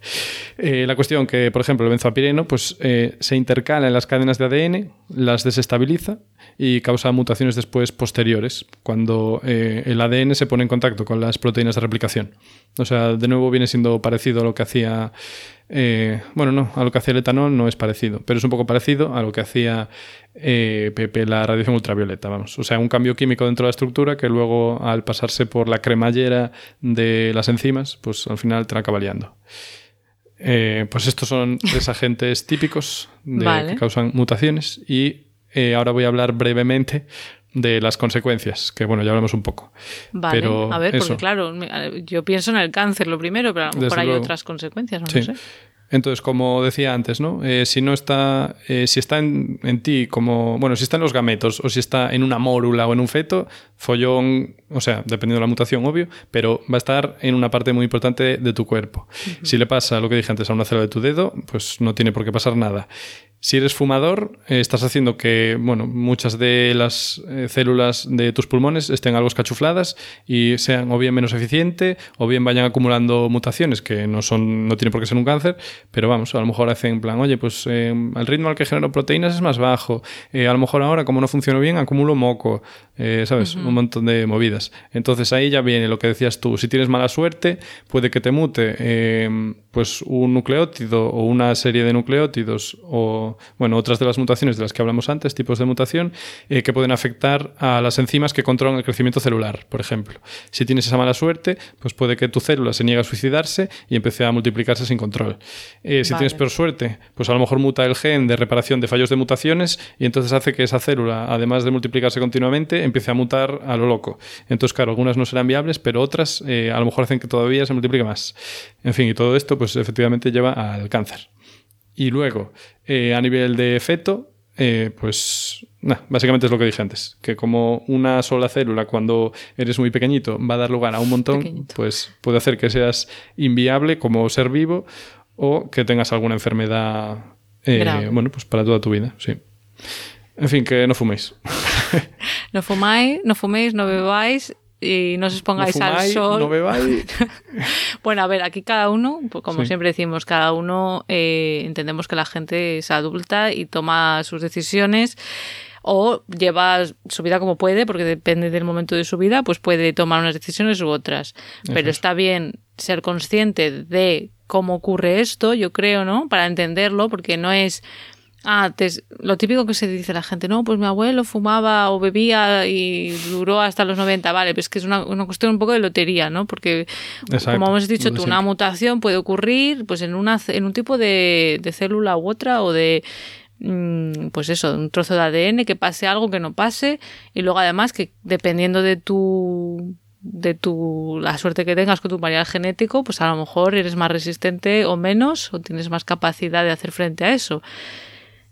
Eh, la cuestión que, por ejemplo, el benzoapireno pues, eh, se intercala en las cadenas de ADN, las desestabiliza y causa mutaciones después posteriores, cuando el ADN se pone en contacto con las proteínas de replicación. O sea, de nuevo viene siendo parecido a lo que hacía eh, bueno, no, a lo que hacía el etanol no es parecido, pero es un poco parecido a lo que hacía eh, la radiación ultravioleta, vamos. O sea, un cambio químico dentro de la estructura que luego al pasarse por la cremallera de las enzimas, pues al final te la acaba liando. Eh, pues estos son *laughs* tres agentes típicos que causan mutaciones y ahora voy a hablar brevemente de las consecuencias, que bueno, ya hablamos un poco. Vale, pero a ver, porque claro, yo pienso en el cáncer lo primero, pero a lo mejor hay otras consecuencias, no, sé. Entonces, como decía antes, ¿no? Eh, si no está, eh, si está en, ti como, bueno, si está en los gametos o si está en una mórula o en un feto, follón, o sea, dependiendo de la mutación, obvio, pero va a estar en una parte muy importante de tu cuerpo. Si le pasa lo que dije antes a una célula de tu dedo, pues no tiene por qué pasar nada. Si eres fumador, eh, estás haciendo que bueno, muchas de las eh, células de tus pulmones estén algo escachufladas y sean o bien menos eficiente o bien vayan acumulando mutaciones que no son no tiene por qué ser un cáncer, pero vamos, a lo mejor hacen en plan, oye, pues eh, el ritmo al que genero proteínas es más bajo, a lo mejor ahora como no funciona bien acumulo moco, ¿sabes? Un montón de movidas. Entonces ahí ya viene lo que decías tú, si tienes mala suerte puede que te mute pues un nucleótido o una serie de nucleótidos o bueno, otras de las mutaciones de las que hablamos antes, tipos de mutación, eh, que pueden afectar a las enzimas que controlan el crecimiento celular, por ejemplo. Si tienes esa mala suerte, pues puede que tu célula se niegue a suicidarse y empiece a multiplicarse sin control. Eh, si tienes peor suerte, pues a lo mejor muta el gen de reparación de fallos de mutaciones y entonces hace que esa célula, además de multiplicarse continuamente, empiece a mutar a lo loco. Entonces, claro, algunas no serán viables, pero otras eh, a lo mejor hacen que todavía se multiplique más. En fin, y todo esto, pues efectivamente lleva al cáncer. Y luego, eh, a nivel de feto, eh, pues básicamente es lo que dije antes, que como una sola célula cuando eres muy pequeñito va a dar lugar a un montón, pues puede hacer que seas inviable como ser vivo o que tengas alguna enfermedad, eh, bueno, pues para toda tu vida, sí. En fin, que no fuméis. *laughs* no fumáis, no fuméis, no bebáis y no os expongáis al sol. No bebáis. *laughs* bueno, a ver, aquí cada uno, pues como siempre decimos, cada uno eh, entendemos que la gente es adulta y toma sus decisiones o lleva su vida como puede, porque depende del momento de su vida, pues puede tomar unas decisiones u otras. Pero está bien ser consciente de cómo ocurre esto, yo creo, ¿no? Para entenderlo, porque no es Ah, lo típico que se dice la gente, no, pues mi abuelo fumaba o bebía y duró hasta los 90, vale, pues que es una, cuestión un poco de lotería, ¿no? Porque, como hemos dicho tú, una mutación puede ocurrir pues en, una, en un tipo de, célula u otra o de, mm, pues eso, un trozo de ADN, que pase algo, que no pase, y luego además que dependiendo de tu de tu la suerte que tengas con tu material genético, pues a lo mejor eres más resistente o menos o tienes más capacidad de hacer frente a eso.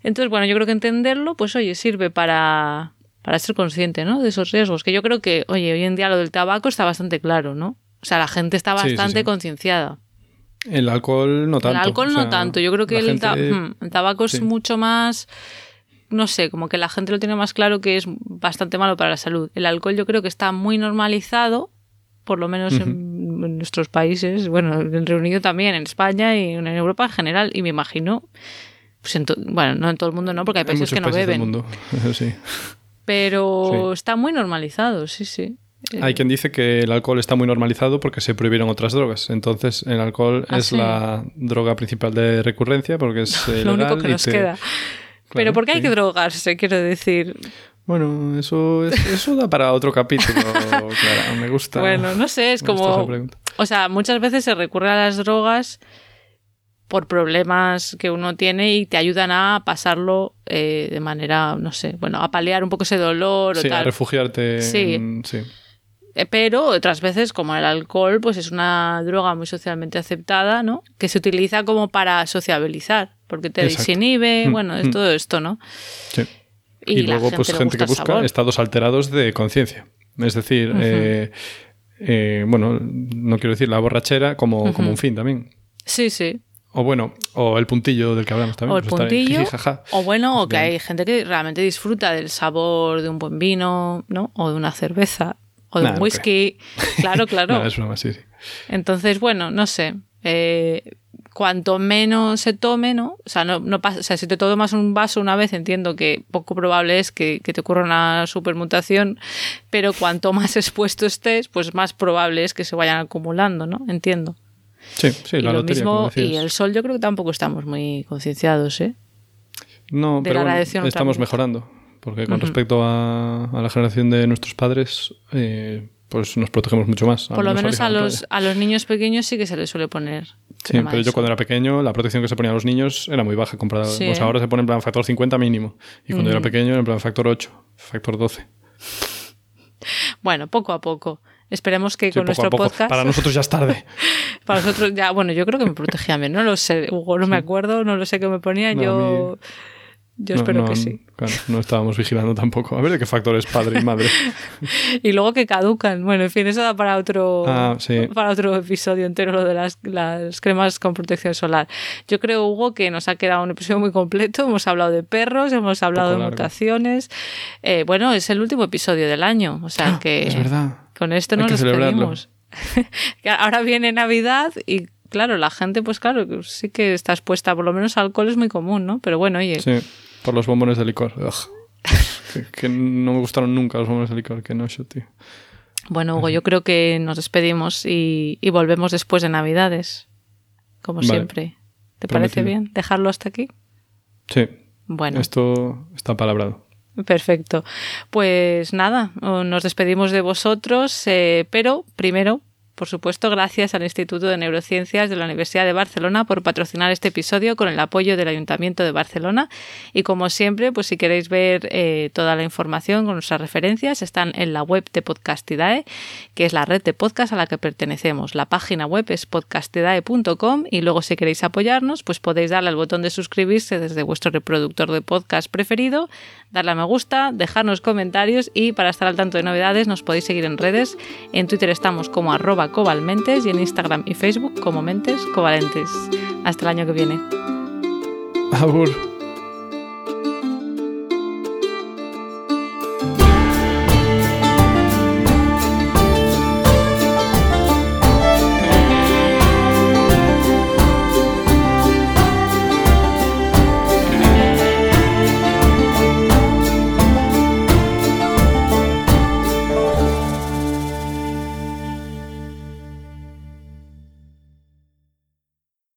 Entonces, bueno, yo creo que entenderlo, pues oye, sirve para, para ser consciente, ¿no? De esos riesgos. Que yo creo que, oye, hoy en día lo del tabaco está bastante claro, ¿no? O sea, la gente está bastante concienciada. El alcohol no tanto. El alcohol no tanto. Yo creo que el, hmm, tabaco es mucho más no sé, como que la gente lo tiene más claro que es bastante malo para la salud. El alcohol yo creo que está muy normalizado, por lo menos en, nuestros países, bueno, en el Reino Unido también, en España y en Europa en general, y me imagino, pues bueno, no en todo el mundo no, porque hay países que no beben. mundo. *laughs* sí. Pero está muy normalizado, sí, sí. Hay quien dice que el alcohol está muy normalizado porque se prohibieron otras drogas. Entonces, el alcohol ah, es la droga principal de recurrencia porque es *laughs* lo único que nos queda. Pero ¿por qué hay que drogarse? Quiero decir. Bueno, eso, eso da para otro capítulo, *laughs* Me gusta. Bueno, no sé, es como. O sea, muchas veces se recurre a las drogas por problemas que uno tiene y te ayudan a pasarlo eh, de manera, no sé, bueno, a paliar un poco ese dolor sí, o a refugiarte. Sí. sí. Eh, pero otras veces, como el alcohol, pues es una droga muy socialmente aceptada, ¿no? Que se utiliza como para sociabilizar, porque te desinhibe, mm, bueno, es mm. todo esto, ¿no? Sí. Y, luego, pues gente que busca estados alterados de conciencia. Es decir, eh, eh, bueno, no quiero decir la borrachera como, como un fin también. Sí, sí. O bueno, o el puntillo del que hablamos también. O el pues puntillo. o bueno, o que hay gente que realmente disfruta del sabor de un buen vino, ¿no? O de una cerveza o de un whisky. Claro, *laughs* claro. es sí, Entonces, bueno, no sé. Eh, cuanto menos se tome, ¿no? O sea, no, no pasa, o sea, si te tomas un vaso una vez, entiendo que poco probable es que, te ocurra una supermutación, pero cuanto *laughs* más expuesto estés, pues más probable es que se vayan acumulando, ¿no? Entiendo. Sí, sí, y lo mismo, y el sol yo creo que tampoco estamos muy concienciados, ¿eh? No, pero estamos mejorando. Porque con respecto a, la generación de nuestros padres, eh, pues nos protegemos mucho más. Por lo menos a los, a los niños pequeños sí que se les suele poner. Sí, pero yo cuando era pequeño, la protección que se ponía a los niños era muy baja comparada. Pues ahora se pone en plan factor 50 mínimo. Y cuando era pequeño, en plan factor 8, factor 12. Bueno, poco a poco. Esperemos que con nuestro podcast. Para nosotros ya es tarde. *laughs* para nosotros ya, bueno, yo creo que me protegía bien, no lo sé, Hugo, no me acuerdo, no lo sé qué me ponía. yo. Yo espero que sí. Claro, no estábamos vigilando tampoco. A ver de qué factores padre y madre. *laughs* y luego que caducan. Bueno, en fin, eso da para otro, ah, para otro episodio entero lo de las, las, cremas con protección solar. Yo creo, Hugo, que nos ha quedado un episodio muy completo. Hemos hablado de perros, hemos hablado de mutaciones. Eh, bueno, es el último episodio del año. O sea que. Es verdad. Con esto nos despedimos. *laughs* Ahora viene Navidad y claro, la gente, pues claro, sí que está expuesta, por lo menos alcohol es muy común, ¿no? Pero bueno, oye. Sí por los bombones de licor. *laughs* que, no me gustaron nunca los bombones de licor, que no, yo, tío. Bueno, Hugo, yo creo que nos despedimos y, volvemos después de Navidades, como siempre. ¿Te parece bien dejarlo hasta aquí? Sí. Bueno. Esto está palabrado. Perfecto. Pues nada, nos despedimos de vosotros, eh, pero primero por supuesto, gracias al Instituto de Neurociencias de la Universidad de Barcelona por patrocinar este episodio con el apoyo del Ayuntamiento de Barcelona. Y como siempre, pues si queréis ver eh, toda la información con nuestras referencias, están en la web de Podcastidae, que es la red de podcast a la que pertenecemos. La página web es podcastidae.com y luego si queréis apoyarnos, pues podéis darle al botón de suscribirse desde vuestro reproductor de podcast preferido, darle a me gusta, dejarnos comentarios y para estar al tanto de novedades nos podéis seguir en redes. En Twitter estamos como arroba covalmentes y en Instagram y Facebook como mentes covalentes. Hasta el año que viene. Abur.